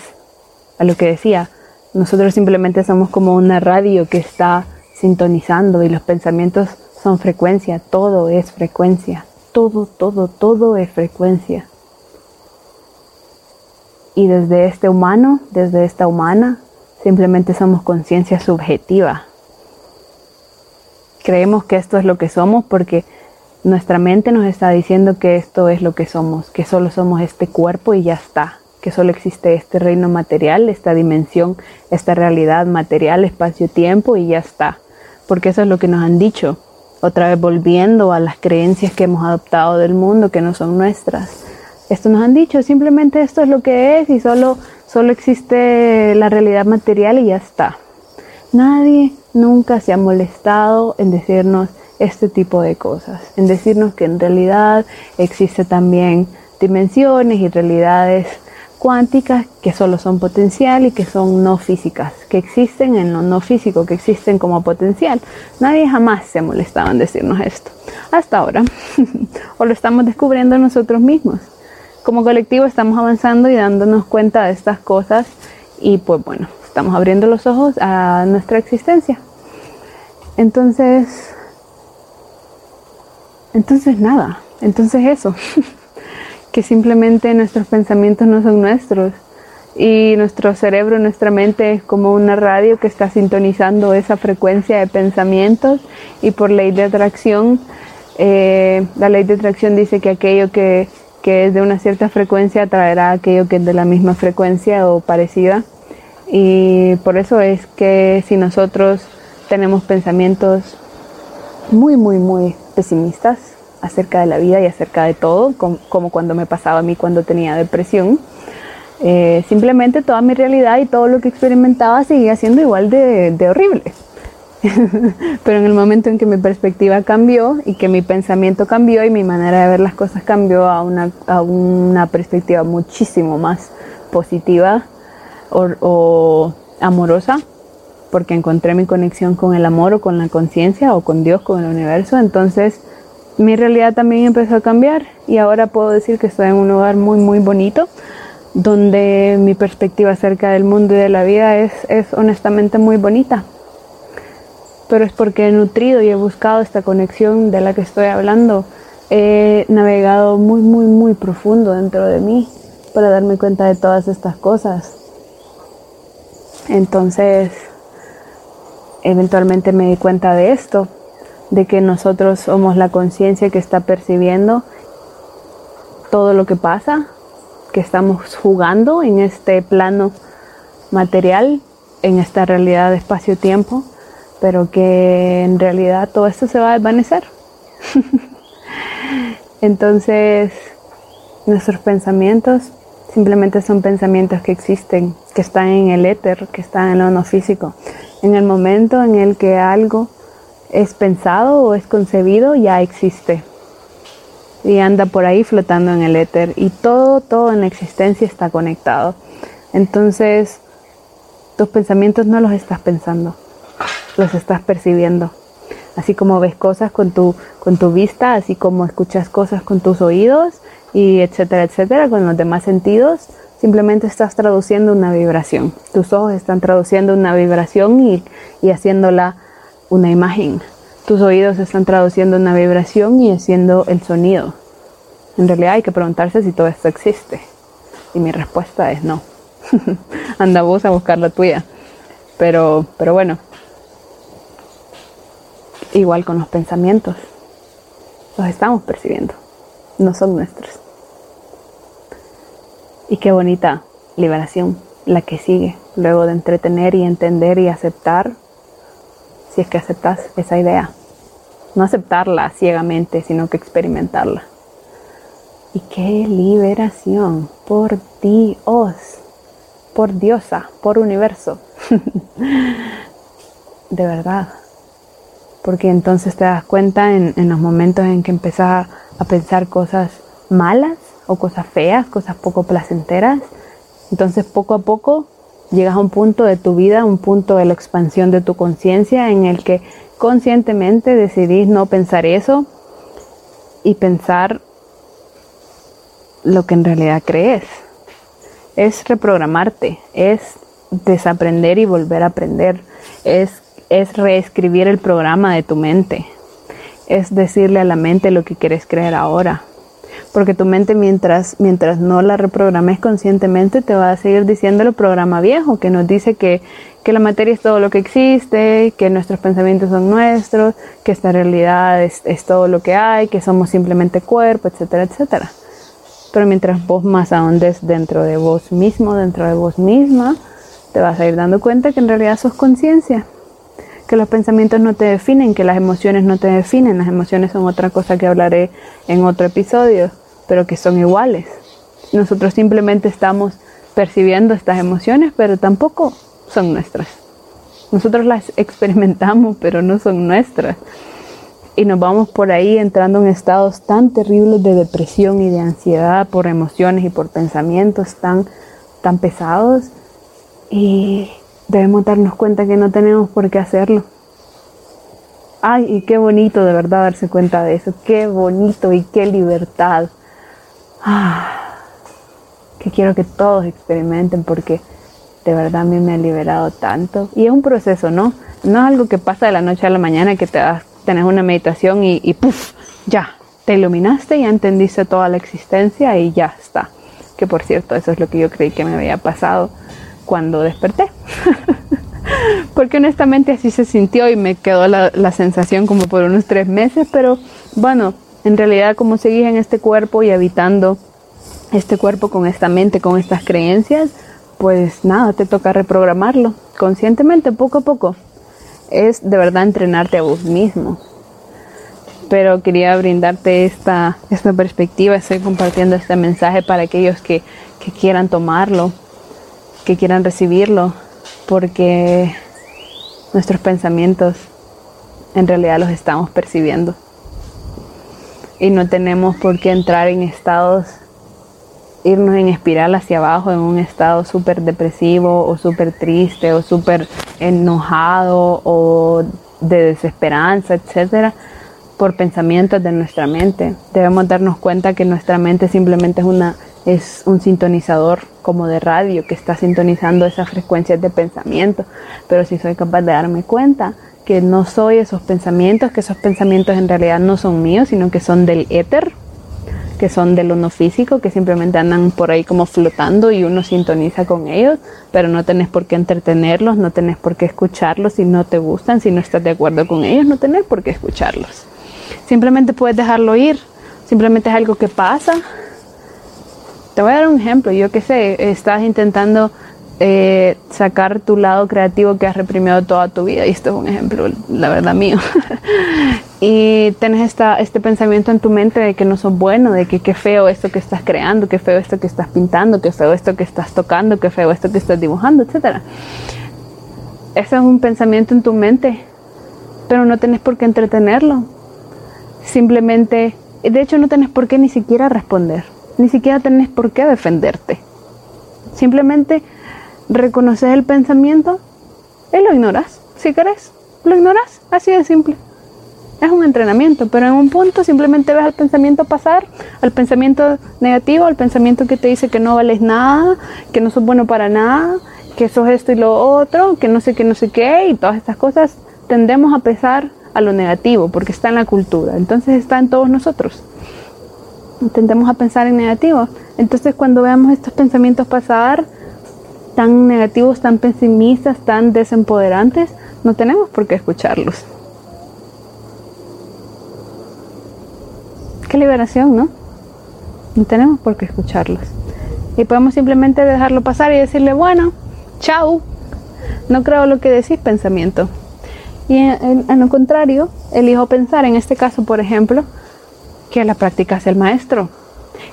a lo que decía, nosotros simplemente somos como una radio que está sintonizando y los pensamientos son frecuencia, todo es frecuencia, todo, todo, todo es frecuencia. Y desde este humano, desde esta humana, simplemente somos conciencia subjetiva. Creemos que esto es lo que somos porque nuestra mente nos está diciendo que esto es lo que somos, que solo somos este cuerpo y ya está, que solo existe este reino material, esta dimensión, esta realidad material, espacio-tiempo y ya está, porque eso es lo que nos han dicho, otra vez volviendo a las creencias que hemos adoptado del mundo que no son nuestras esto nos han dicho, simplemente esto es lo que es y solo, solo existe la realidad material y ya está. Nadie nunca se ha molestado en decirnos este tipo de cosas, en decirnos que en realidad existe también dimensiones y realidades cuánticas que solo son potencial y que son no físicas, que existen en lo no físico, que existen como potencial. Nadie jamás se ha molestado en decirnos esto, hasta ahora, o lo estamos descubriendo nosotros mismos. Como colectivo estamos avanzando y dándonos cuenta de estas cosas y pues bueno, estamos abriendo los ojos a nuestra existencia. Entonces, entonces nada, entonces eso. que simplemente nuestros pensamientos no son nuestros y nuestro cerebro, nuestra mente es como una radio que está sintonizando esa frecuencia de pensamientos y por ley de atracción, eh, la ley de atracción dice que aquello que, que es de una cierta frecuencia atraerá aquello que es de la misma frecuencia o parecida y por eso es que si nosotros tenemos pensamientos muy, muy, muy pesimistas, acerca de la vida y acerca de todo, como, cuando me pasaba a mí cuando tenía depresión. Eh, simplemente toda mi realidad y todo lo que experimentaba seguía siendo igual de, horrible. Pero en el momento en que mi perspectiva cambió y que mi pensamiento cambió y mi manera de ver las cosas cambió a una, a una perspectiva muchísimo más positiva o, amorosa, porque encontré mi conexión con el amor o con la conciencia o con Dios, con el universo, entonces mi realidad también empezó a cambiar y ahora puedo decir que estoy en un lugar muy, muy bonito, donde mi perspectiva acerca del mundo y de la vida es, es honestamente muy bonita. Pero es porque he nutrido y he buscado esta conexión de la que estoy hablando. He navegado muy, muy, muy profundo dentro de mí para darme cuenta de todas estas cosas. Entonces, eventualmente me di cuenta de esto de que nosotros somos la conciencia que está percibiendo todo lo que pasa, que estamos jugando en este plano material, en esta realidad de espacio-tiempo, pero que en realidad todo esto se va a desvanecer. Entonces, nuestros pensamientos simplemente son pensamientos que existen, que están en el éter, que están en lo no físico. En el momento en el que algo es pensado o es concebido, ya existe. Y anda por ahí flotando en el éter. Y todo, todo en la existencia está conectado. Entonces, tus pensamientos no los estás pensando, los estás percibiendo. Así como ves cosas con tu, con tu vista, así como escuchas cosas con tus oídos, y etcétera, etcétera, con los demás sentidos, simplemente estás traduciendo una vibración. Tus ojos están traduciendo una vibración y, y haciéndola una imagen. Tus oídos están traduciendo una vibración y haciendo el sonido. En realidad hay que preguntarse si todo esto existe. Y mi respuesta es no. Anda vos a buscar la tuya. Pero, pero bueno, igual con los pensamientos. Los estamos percibiendo. No son nuestros. Y qué bonita liberación la que sigue, luego de entretener y entender y aceptar si es que aceptas esa idea. No aceptarla ciegamente, sino que experimentarla. Y qué liberación por Dios, por diosa, por universo. de verdad. Porque entonces te das cuenta en, los momentos en que empiezas a pensar cosas malas o cosas feas, cosas poco placenteras. Entonces poco a poco llegas a un punto de tu vida, un punto de la expansión de tu conciencia en el que conscientemente decidís no pensar eso y pensar lo que en realidad crees. Es reprogramarte, es desaprender y volver a aprender, es, es reescribir el programa de tu mente, es decirle a la mente lo que quieres creer ahora, porque tu mente mientras, mientras no la reprogrames conscientemente te va a seguir diciendo el programa viejo que nos dice que, que la materia es todo lo que existe, que nuestros pensamientos son nuestros, que esta realidad es, es todo lo que hay, que somos simplemente cuerpo, etcétera, etcétera. Pero mientras vos más ahondes dentro de vos mismo, dentro de vos misma, te vas a ir dando cuenta que en realidad sos conciencia que los pensamientos no te definen, que las emociones no te definen, las emociones son otra cosa que hablaré en otro episodio, pero que son iguales, nosotros simplemente estamos percibiendo estas emociones, pero tampoco son nuestras. Nosotros las experimentamos, pero no son nuestras. Y nos vamos por ahí entrando en estados tan terribles de depresión y de ansiedad por emociones y por pensamientos tan, tan pesados. Y debemos darnos cuenta que no tenemos por qué hacerlo. Ay, y qué bonito de verdad darse cuenta de eso. Qué bonito y qué libertad. Ah, que quiero que todos experimenten porque de verdad a mí me ha liberado tanto. Y es un proceso, ¿no? No es algo que pasa de la noche a la mañana que te das, tenés una meditación y, y ¡puf! Ya, te iluminaste, ya entendiste toda la existencia y ya está. Que por cierto, eso es lo que yo creí que me había pasado cuando desperté. porque honestamente así se sintió y me quedó la, la, sensación como por unos tres meses, pero bueno, en realidad como seguís en este cuerpo y habitando este cuerpo con esta mente, con estas creencias, pues nada, te toca reprogramarlo conscientemente, poco a poco. Es de verdad entrenarte a vos mismo. Pero quería brindarte esta, esta perspectiva, estoy compartiendo este mensaje para aquellos que, que quieran tomarlo, que quieran recibirlo, porque nuestros pensamientos en realidad los estamos percibiendo. Y no tenemos por qué entrar en estados, irnos en espiral hacia abajo en un estado súper depresivo o súper triste o súper enojado o de desesperanza, etcétera, por pensamientos de nuestra mente. Debemos darnos cuenta que nuestra mente simplemente es una es un sintonizador como de radio que está sintonizando esas frecuencias de pensamiento. Pero si soy capaz de darme cuenta que no soy esos pensamientos, que esos pensamientos en realidad no son míos, sino que son del éter, que son del uno físico, que simplemente andan por ahí como flotando y uno sintoniza con ellos, pero no tenés por qué entretenerlos, no tenés por qué escucharlos si no te gustan, si no estás de acuerdo con ellos, no tenés por qué escucharlos. Simplemente puedes dejarlo ir, simplemente es algo que pasa, te voy a dar un ejemplo, yo qué sé, estás intentando eh, sacar tu lado creativo que has reprimido toda tu vida, y esto es un ejemplo, la verdad mío, y tienes esta, este pensamiento en tu mente de que no sos bueno, de que qué feo esto que estás creando, qué feo esto que estás pintando, qué feo esto que estás tocando, qué feo esto que estás dibujando, etc. Ese es un pensamiento en tu mente, pero no tenés por qué entretenerlo. Simplemente, de hecho no tenés por qué ni siquiera responder ni siquiera tenés por qué defenderte. Simplemente reconoces el pensamiento y lo ignoras. Si querés, lo ignoras. Así de simple. Es un entrenamiento, pero en un punto simplemente ves al pensamiento pasar, al pensamiento negativo, al pensamiento que te dice que no vales nada, que no sos bueno para nada, que sos esto y lo otro, que no sé qué, no sé qué, y todas estas cosas tendemos a pesar a lo negativo porque está en la cultura, entonces está en todos nosotros tendemos a pensar en negativo. Entonces cuando veamos estos pensamientos pasar, tan negativos, tan pesimistas, tan desempoderantes, no tenemos por qué escucharlos. Qué liberación, ¿no? No tenemos por qué escucharlos. Y podemos simplemente dejarlo pasar y decirle, bueno, chao, no creo lo que decís pensamiento. Y en, en lo contrario, elijo pensar, en este caso, por ejemplo, que la práctica es el maestro.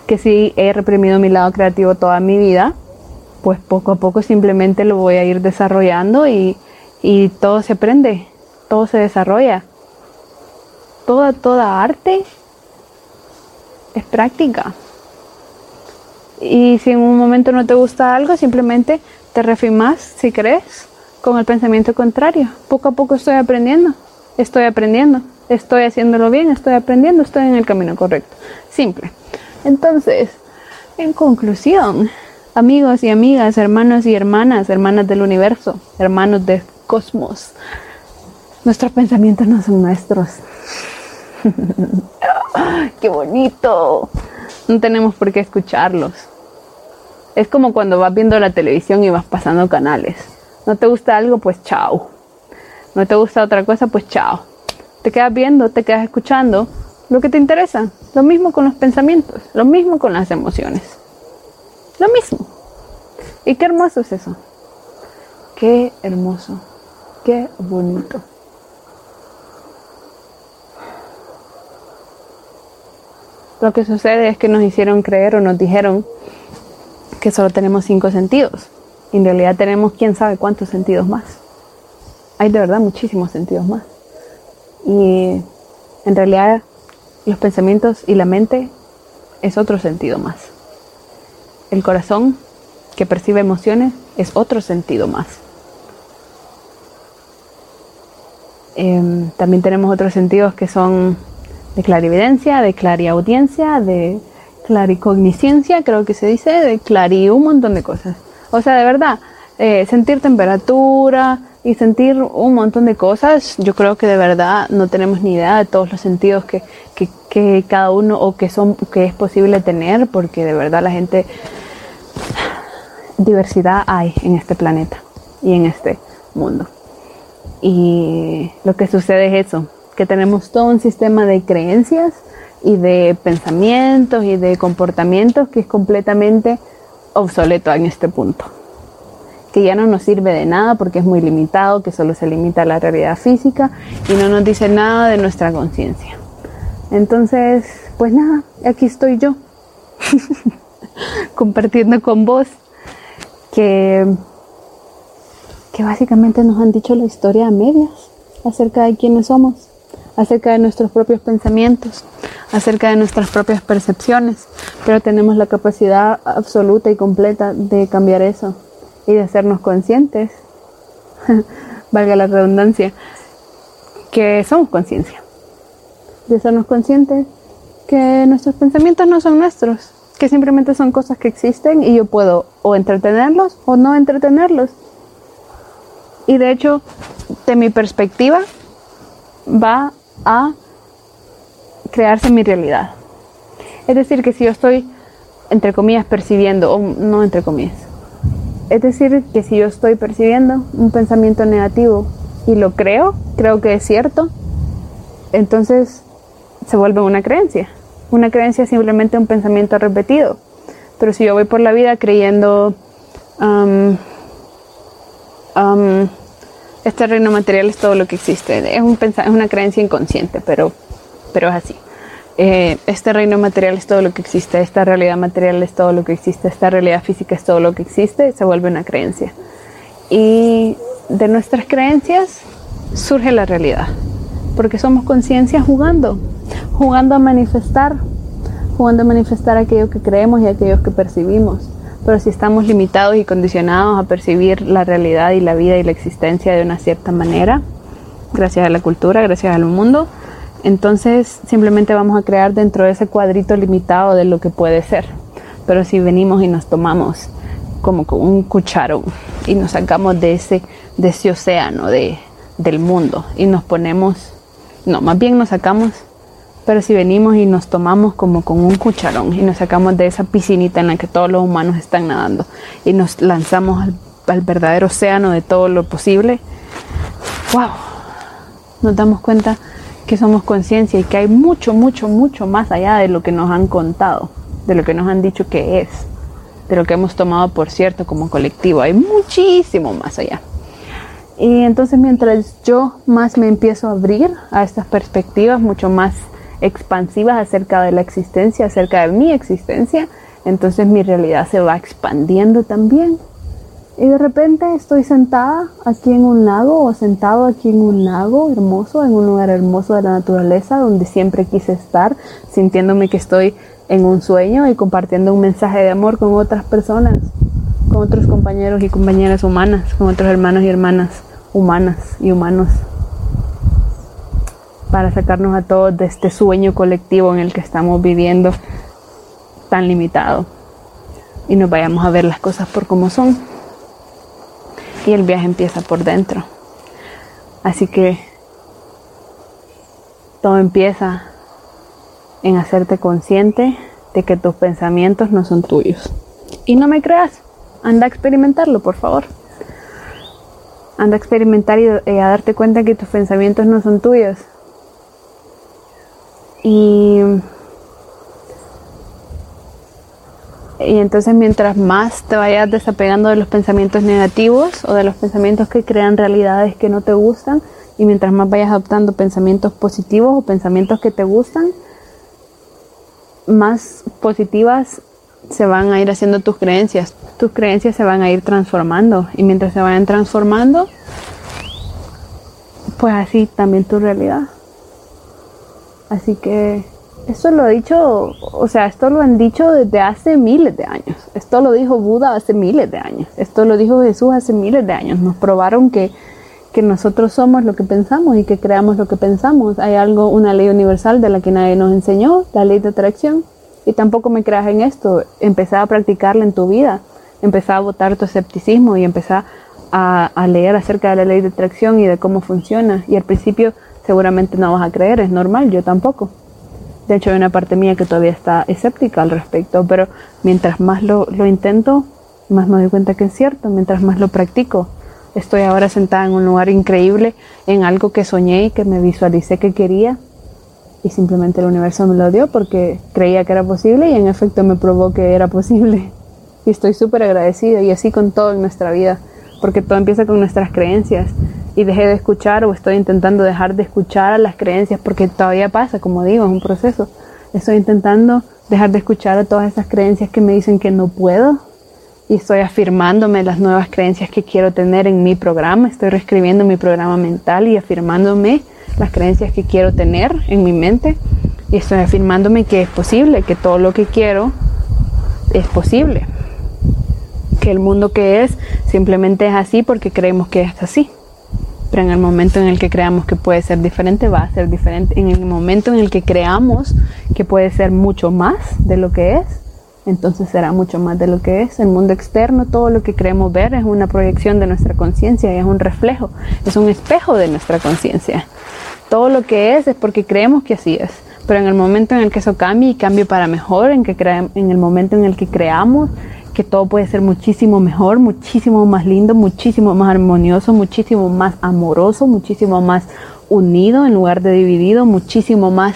Que si he reprimido mi lado creativo toda mi vida, pues poco a poco simplemente lo voy a ir desarrollando y, y todo se aprende, todo se desarrolla. Toda, toda arte es práctica. Y si en un momento no te gusta algo, simplemente te refimas, si crees, con el pensamiento contrario. Poco a poco estoy aprendiendo, estoy aprendiendo estoy haciéndolo bien, estoy aprendiendo, estoy en el camino correcto. Simple. Entonces, en conclusión, amigos y amigas, hermanos y hermanas, hermanas del universo, hermanos del cosmos, nuestros pensamientos no son nuestros. ¡Qué bonito! No tenemos por qué escucharlos. Es como cuando vas viendo la televisión y vas pasando canales. ¿No te gusta algo? Pues chao. ¿No te gusta otra cosa? Pues chao te quedas viendo, te quedas escuchando lo que te interesa. Lo mismo con los pensamientos, lo mismo con las emociones. Lo mismo. Y qué hermoso es eso. Qué hermoso. Qué bonito. Lo que sucede es que nos hicieron creer o nos dijeron que solo tenemos cinco sentidos. en realidad tenemos quién sabe cuántos sentidos más. Hay de verdad muchísimos sentidos más. Y en realidad los pensamientos y la mente es otro sentido más. El corazón que percibe emociones es otro sentido más. Em, también tenemos otros sentidos que son de clarividencia, de clariaudiencia, de claricogniscencia, creo que se dice, de clari un montón de cosas. O sea, de verdad, eh, sentir temperatura y sentir un montón de cosas, yo creo que de verdad no tenemos ni idea de todos los sentidos que, que, que cada uno o que son que es posible tener, porque de verdad la gente diversidad hay en este planeta y en este mundo. Y lo que sucede es eso, que tenemos todo un sistema de creencias y de pensamientos y de comportamientos que es completamente obsoleto en este punto. Ya no nos sirve de nada porque es muy limitado, que solo se limita a la realidad física y no nos dice nada de nuestra conciencia. Entonces, pues nada, aquí estoy yo, compartiendo con vos que que básicamente nos han dicho la historia a medias acerca de quiénes somos, acerca de nuestros propios pensamientos, acerca de nuestras propias percepciones, pero tenemos la capacidad absoluta y completa de cambiar eso y de hacernos conscientes, valga la redundancia, que somos conciencia, de hacernos conscientes que nuestros pensamientos no son nuestros, que simplemente son cosas que existen y yo puedo o entretenerlos o no entretenerlos. Y de hecho, de mi perspectiva, va a crearse mi realidad. Es decir, que si yo estoy, entre comillas, percibiendo, o no entre comillas, es decir, que si yo estoy percibiendo un pensamiento negativo y lo creo, creo que es cierto, entonces se vuelve una creencia. Una creencia es simplemente un pensamiento repetido. Pero si yo voy por la vida creyendo este reino material es todo lo que existe. Es, un es una creencia inconsciente, pero, pero es así. Eh, este reino material es todo lo que existe, esta realidad material es todo lo que existe, esta realidad física es todo lo que existe, se vuelve una creencia. Y de nuestras creencias surge la realidad, porque somos conciencia jugando, jugando a manifestar, jugando a manifestar aquello que creemos y aquello que percibimos pero si estamos limitados y condicionados a percibir la realidad y la vida y la existencia de una cierta manera, gracias a la cultura, gracias al mundo, entonces simplemente vamos a crear dentro de ese cuadrito limitado de lo que puede ser. Pero si venimos y nos tomamos como con un cucharón y nos sacamos de ese, de ese océano de, del mundo y nos ponemos, no, más bien nos sacamos pero si venimos y nos tomamos como con un cucharón y nos sacamos de esa piscinita en la que todos los humanos están nadando y nos lanzamos al, verdadero océano de todo lo posible, wow, nos damos cuenta que somos conciencia y que hay mucho, mucho, mucho más allá de lo que nos han contado, de lo que nos han dicho que es, de lo que hemos tomado por cierto como colectivo. Hay muchísimo más allá. Y entonces mientras yo más me empiezo a abrir a estas perspectivas, mucho más expansivas acerca de la existencia, acerca de mi existencia, entonces mi realidad se va expandiendo también. Y de repente estoy sentada aquí en un lago o sentado aquí en un lago hermoso, en un lugar hermoso de la naturaleza donde siempre quise estar, sintiéndome que estoy en un sueño y compartiendo un mensaje de amor con otras personas, con otros compañeros y compañeras humanas, con otros hermanos y hermanas humanas y humanos para sacarnos a todos de este sueño colectivo en el que estamos viviendo tan limitado y nos vayamos a ver las cosas por como son. Y el viaje empieza por dentro. Así que todo empieza en hacerte consciente de que tus pensamientos no son tuyos. Y no me creas, anda a experimentarlo, por favor. Anda a experimentar y, y a darte cuenta que tus pensamientos no son tuyos y, entonces mientras más te vayas desapegando de los pensamientos negativos o de los pensamientos que crean realidades que no te gustan, y mientras más vayas adoptando pensamientos positivos o pensamientos que te gustan, más positivas se van a ir haciendo tus creencias. Tus creencias se van a ir transformando y mientras se vayan transformando, pues así también tu realidad. Así que esto lo ha dicho, o sea, esto lo han dicho desde hace miles de años. Esto lo dijo Buda hace miles de años. Esto lo dijo Jesús hace miles de años. Nos probaron que, que nosotros somos lo que pensamos y que creamos lo que pensamos. Hay algo, una ley universal de la que nadie nos enseñó, la ley de atracción. Y tampoco me creas en esto. Empezá a practicarla en tu vida. Empezá a votar tu escepticismo y empezá a, a leer acerca de la ley de atracción y de cómo funciona. Y al principio seguramente no vas a creer, es normal, yo tampoco. De hecho, hay una parte mía que todavía está escéptica al respecto, pero mientras más lo, lo intento, más me doy cuenta que es cierto, mientras más lo practico. Estoy ahora sentada en un lugar increíble, en algo que soñé y que me visualicé que quería, y simplemente el universo me lo dio porque creía que era posible y en efecto me probó que era posible. Y estoy súper agradecida y así con todo en nuestra vida, porque todo empieza con nuestras creencias y dejé de escuchar o estoy intentando dejar de escuchar a las creencias porque todavía pasa, como digo, es un proceso. Estoy intentando dejar de escuchar a todas esas creencias que me dicen que no puedo y estoy afirmándome las nuevas creencias que quiero tener en mi programa. Estoy reescribiendo mi programa mental y afirmándome las creencias que quiero tener en mi mente y estoy afirmándome que es posible, que todo lo que quiero es posible. Que el mundo que es simplemente es así porque creemos que es así pero en el momento en el que creamos que puede ser diferente, va a ser diferente. En el momento en el que creamos que puede ser mucho más de lo que es, entonces será mucho más de lo que es. El mundo externo, todo lo que creemos ver es una proyección de nuestra conciencia, es un reflejo, es un espejo de nuestra conciencia. Todo lo que es es porque creemos que así es. Pero en el momento en el que eso cambie y cambie para mejor, en, que en el momento en el que creamos que todo puede ser muchísimo mejor, muchísimo más lindo, muchísimo más armonioso, muchísimo más amoroso, muchísimo más unido en lugar de dividido, muchísimo más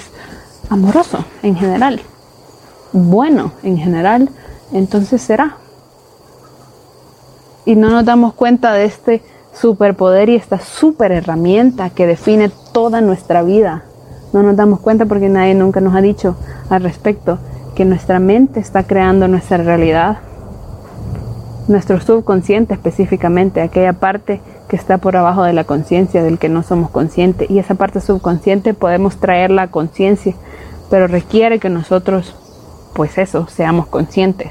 amoroso en general, bueno en general, entonces será. Y no nos damos cuenta de este superpoder y esta super herramienta que define toda nuestra vida. No nos damos cuenta porque nadie nunca nos ha dicho al respecto que nuestra mente está creando nuestra realidad nuestro subconsciente específicamente, aquella parte que está por abajo de la conciencia, del que no somos conscientes. Y esa parte subconsciente podemos traerla a conciencia, pero requiere que nosotros, pues eso, seamos conscientes.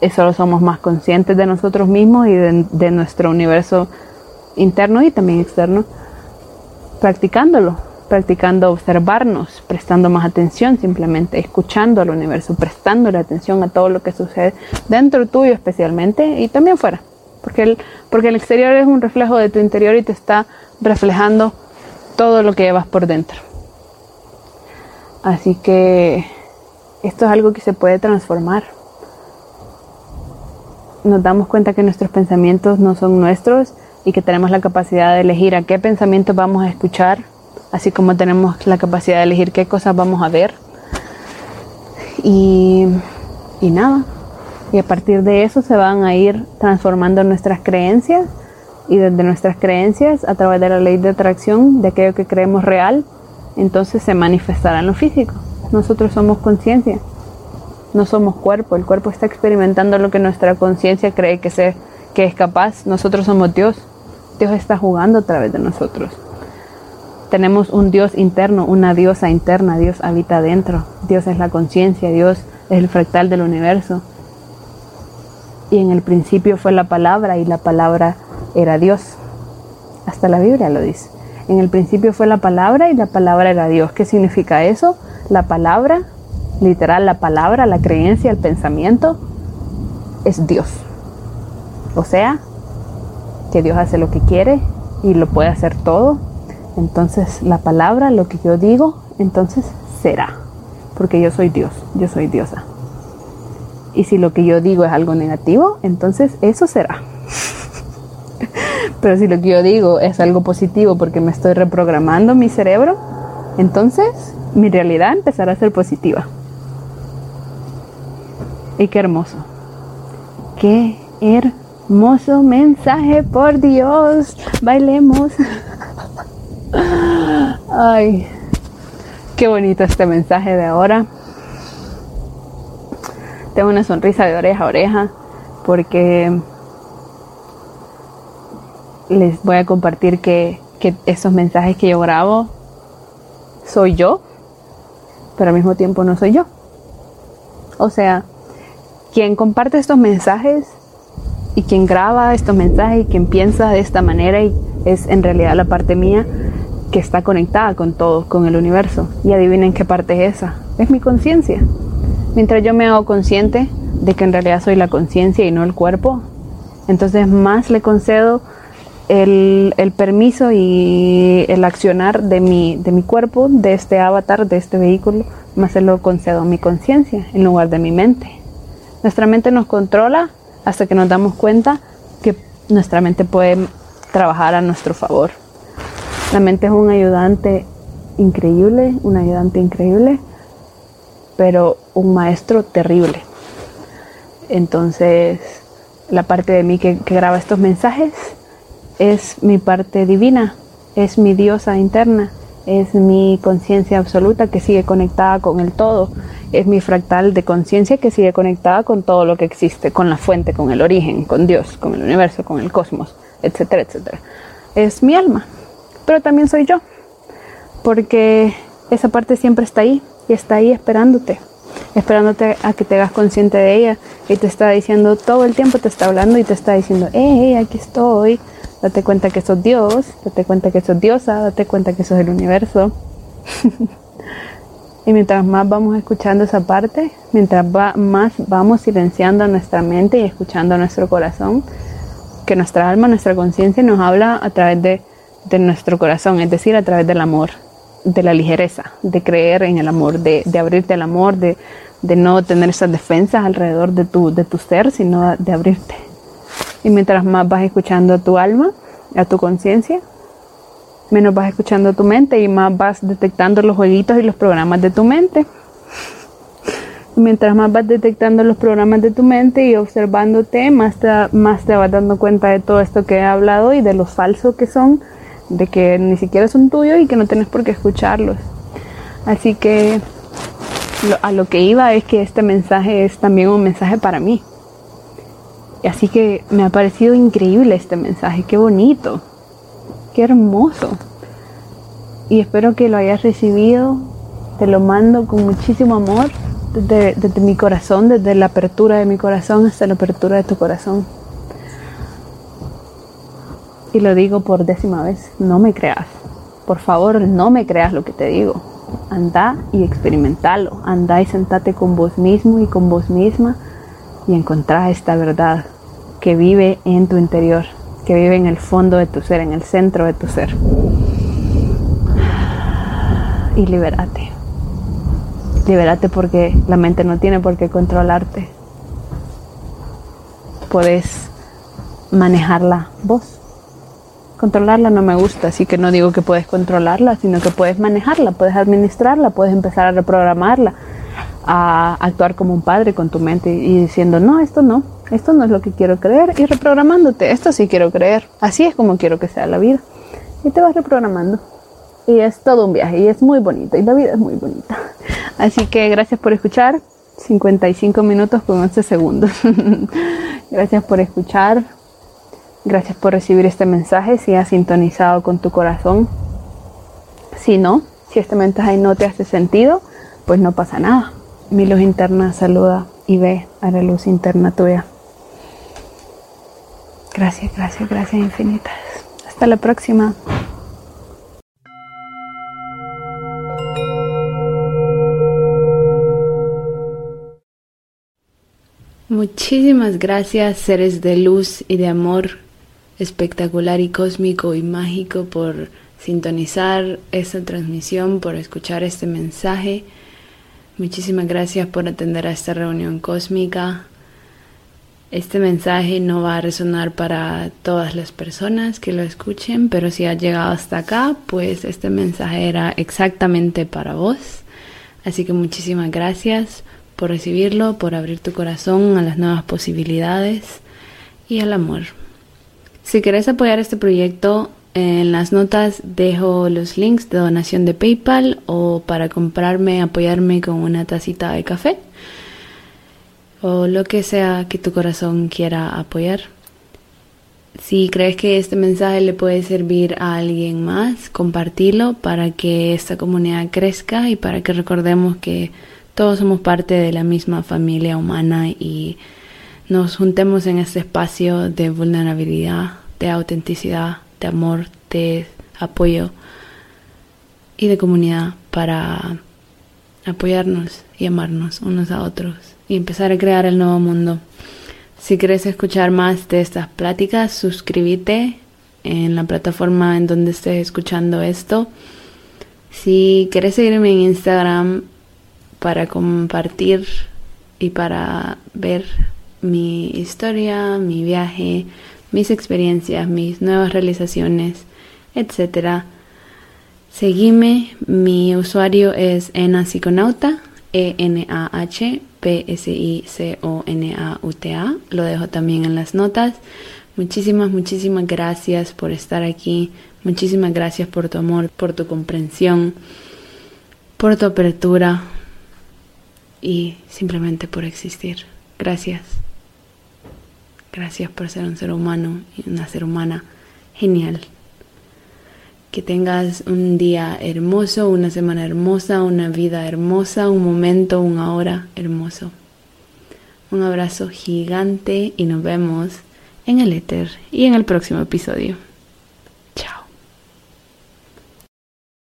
Eso somos más conscientes de nosotros mismos y de nuestro universo interno y también externo, practicándolo practicando observarnos, prestando más atención, simplemente escuchando al universo, prestándole atención a todo lo que sucede dentro tuyo especialmente y también fuera. Porque el, porque el exterior es un reflejo de tu interior y te está reflejando todo lo que llevas por dentro. Así que esto es algo que se puede transformar. Nos damos cuenta que nuestros pensamientos no son nuestros y que tenemos la capacidad de elegir a qué pensamientos vamos a escuchar así como tenemos la capacidad de elegir qué cosas vamos a ver. Y, y nada, y a partir de eso se van a ir transformando nuestras creencias y desde nuestras creencias a través de la ley de atracción de aquello que creemos real, entonces se manifestará en lo físico. Nosotros somos conciencia, no somos cuerpo, el cuerpo está experimentando lo que nuestra conciencia cree que, que es capaz, nosotros somos Dios, Dios está jugando a través de nosotros. Tenemos un Dios interno, una diosa interna, Dios habita dentro, Dios es la conciencia, Dios es el fractal del universo. Y en el principio fue la palabra y la palabra era Dios. Hasta la Biblia lo dice. En el principio fue la palabra y la palabra era Dios. ¿Qué significa eso? La palabra, literal, la palabra, la creencia, el pensamiento, es Dios. O sea, que Dios hace lo que quiere y lo puede hacer todo entonces la palabra, lo que yo digo, entonces será. Porque yo soy Dios, yo soy diosa. Y si lo que yo digo es algo negativo, entonces eso será. Pero si lo que yo digo es algo positivo porque me estoy reprogramando mi cerebro, entonces mi realidad empezará a ser positiva. Y qué hermoso. Qué hermoso mensaje, por Dios. Bailemos. Ay, Qué bonito este mensaje de ahora. Tengo una sonrisa de oreja a oreja porque les voy a compartir que, que esos mensajes que yo grabo soy yo, pero al mismo tiempo no soy yo. O sea, quien comparte estos mensajes y quien graba estos mensajes y quien piensa de esta manera y es en realidad la parte mía que está conectada con todo, con el universo. Y adivinen qué parte es esa. Es mi conciencia. Mientras yo me hago consciente de que en realidad soy la conciencia y no el cuerpo, entonces más le concedo el, el, permiso y el accionar de mi, de mi cuerpo, de este avatar, de este vehículo, más se lo concedo a mi conciencia en lugar de mi mente. Nuestra mente nos controla hasta que nos damos cuenta que nuestra mente puede trabajar a nuestro favor. La mente es un ayudante increíble, un ayudante increíble, pero un maestro terrible. Entonces, la parte de mí que, que graba estos mensajes es mi parte divina, es mi diosa interna, es mi conciencia absoluta que sigue conectada con el todo, es mi fractal de conciencia que sigue conectada con todo lo que existe, con la fuente, con el origen, con Dios, con el universo, con el cosmos, etcétera, etcétera. Es mi alma, pero también soy yo, porque esa parte siempre está ahí y está ahí esperándote, esperándote a que te hagas consciente de ella y te está diciendo todo el tiempo, te está hablando y te está diciendo, hey, aquí estoy, date cuenta que sos Dios, date cuenta que sos diosa, date cuenta que sos el universo. y mientras más vamos escuchando esa parte, mientras más vamos silenciando nuestra mente y escuchando nuestro corazón, que nuestra alma, nuestra conciencia nos habla a través de de nuestro corazón, es decir, a través del amor, de la ligereza, de creer en el amor, de, abrirte al amor, de, no tener esas defensas alrededor de tu, de tu ser, sino de abrirte. Y mientras más vas escuchando a tu alma, a tu conciencia, menos vas escuchando a tu mente y más vas detectando los jueguitos y los programas de tu mente. mientras más vas detectando los programas de tu mente y observándote, más más te vas dando cuenta de todo esto que he hablado y de lo falso que son de que ni siquiera son tuyos y que no tienes por qué escucharlos. Así que a lo que iba es que este mensaje es también un mensaje para mí. Así que me ha parecido increíble este mensaje, qué bonito, qué hermoso. Y espero que lo hayas recibido, te lo mando con muchísimo amor desde, desde mi corazón, desde la apertura de mi corazón hasta la apertura de tu corazón. Y lo digo por décima vez, no me creas. Por favor, no me creas lo que te digo. Anda y experimentalo. Anda y sentate con vos mismo y con vos misma y encontrá esta verdad que vive en tu interior, que vive en el fondo de tu ser, en el centro de tu ser. Y libérate. Libérate porque la mente no tiene por qué controlarte. Puedes manejarla vos Controlarla no me gusta, así que no digo que puedes controlarla, sino que puedes manejarla, puedes administrarla, puedes empezar a reprogramarla, a actuar como un padre con tu mente y diciendo, no, esto no, esto no es lo que quiero creer y reprogramándote, esto sí quiero creer, así es como quiero que sea la vida. Y te vas reprogramando. Y es todo un viaje y es muy bonito y la vida es muy bonita. Así que gracias por escuchar. 55 minutos con 11 segundos. gracias por escuchar. Gracias por recibir este mensaje, si has sintonizado con tu corazón. Si no, si este mensaje no te hace sentido, pues no pasa nada. Mi luz interna saluda y ve a la luz interna tuya. Gracias, gracias, gracias infinitas. Hasta la próxima. Muchísimas gracias, seres de luz y de amor espectacular y cósmico y mágico por sintonizar esta transmisión, por escuchar este mensaje. Muchísimas gracias por atender a esta reunión cósmica. Este mensaje no va a resonar para todas las personas que lo escuchen, pero si has llegado hasta acá, pues este mensaje era exactamente para vos. Así que muchísimas gracias por recibirlo, por abrir tu corazón a las nuevas posibilidades y al amor. Si quieres apoyar este proyecto, En las notas dejo los links de donación de PayPal o para comprarme, apoyarme con una tacita de café o lo que sea que tu corazón quiera apoyar. Si crees que este mensaje le puede servir a alguien más, compartilo para que esta comunidad crezca y para que recordemos que todos somos parte de la misma familia humana y nos juntemos en este espacio de vulnerabilidad, de autenticidad, de amor, de apoyo y de comunidad para apoyarnos y amarnos unos a otros y empezar a crear el nuevo mundo. Si quieres escuchar más de estas pláticas, suscríbete en la plataforma en donde estés escuchando esto. Si quieres seguirme en Instagram para compartir y para ver mi historia, mi viaje, mis experiencias, mis nuevas realizaciones, etc. Seguime, mi usuario es enasiconauta, E-N-A-H P-S-I-C-O-N-A-U-T-A. Lo dejo también en las notas. Muchísimas, muchísimas gracias por estar aquí. Muchísimas gracias por tu amor, por tu comprensión, por tu apertura y simplemente por existir. Gracias. Gracias por ser un ser humano y una ser humana genial. Que tengas un día hermoso, una semana hermosa, una vida hermosa, un momento, una hora hermoso. Un abrazo gigante y nos vemos en el éter y en el próximo episodio.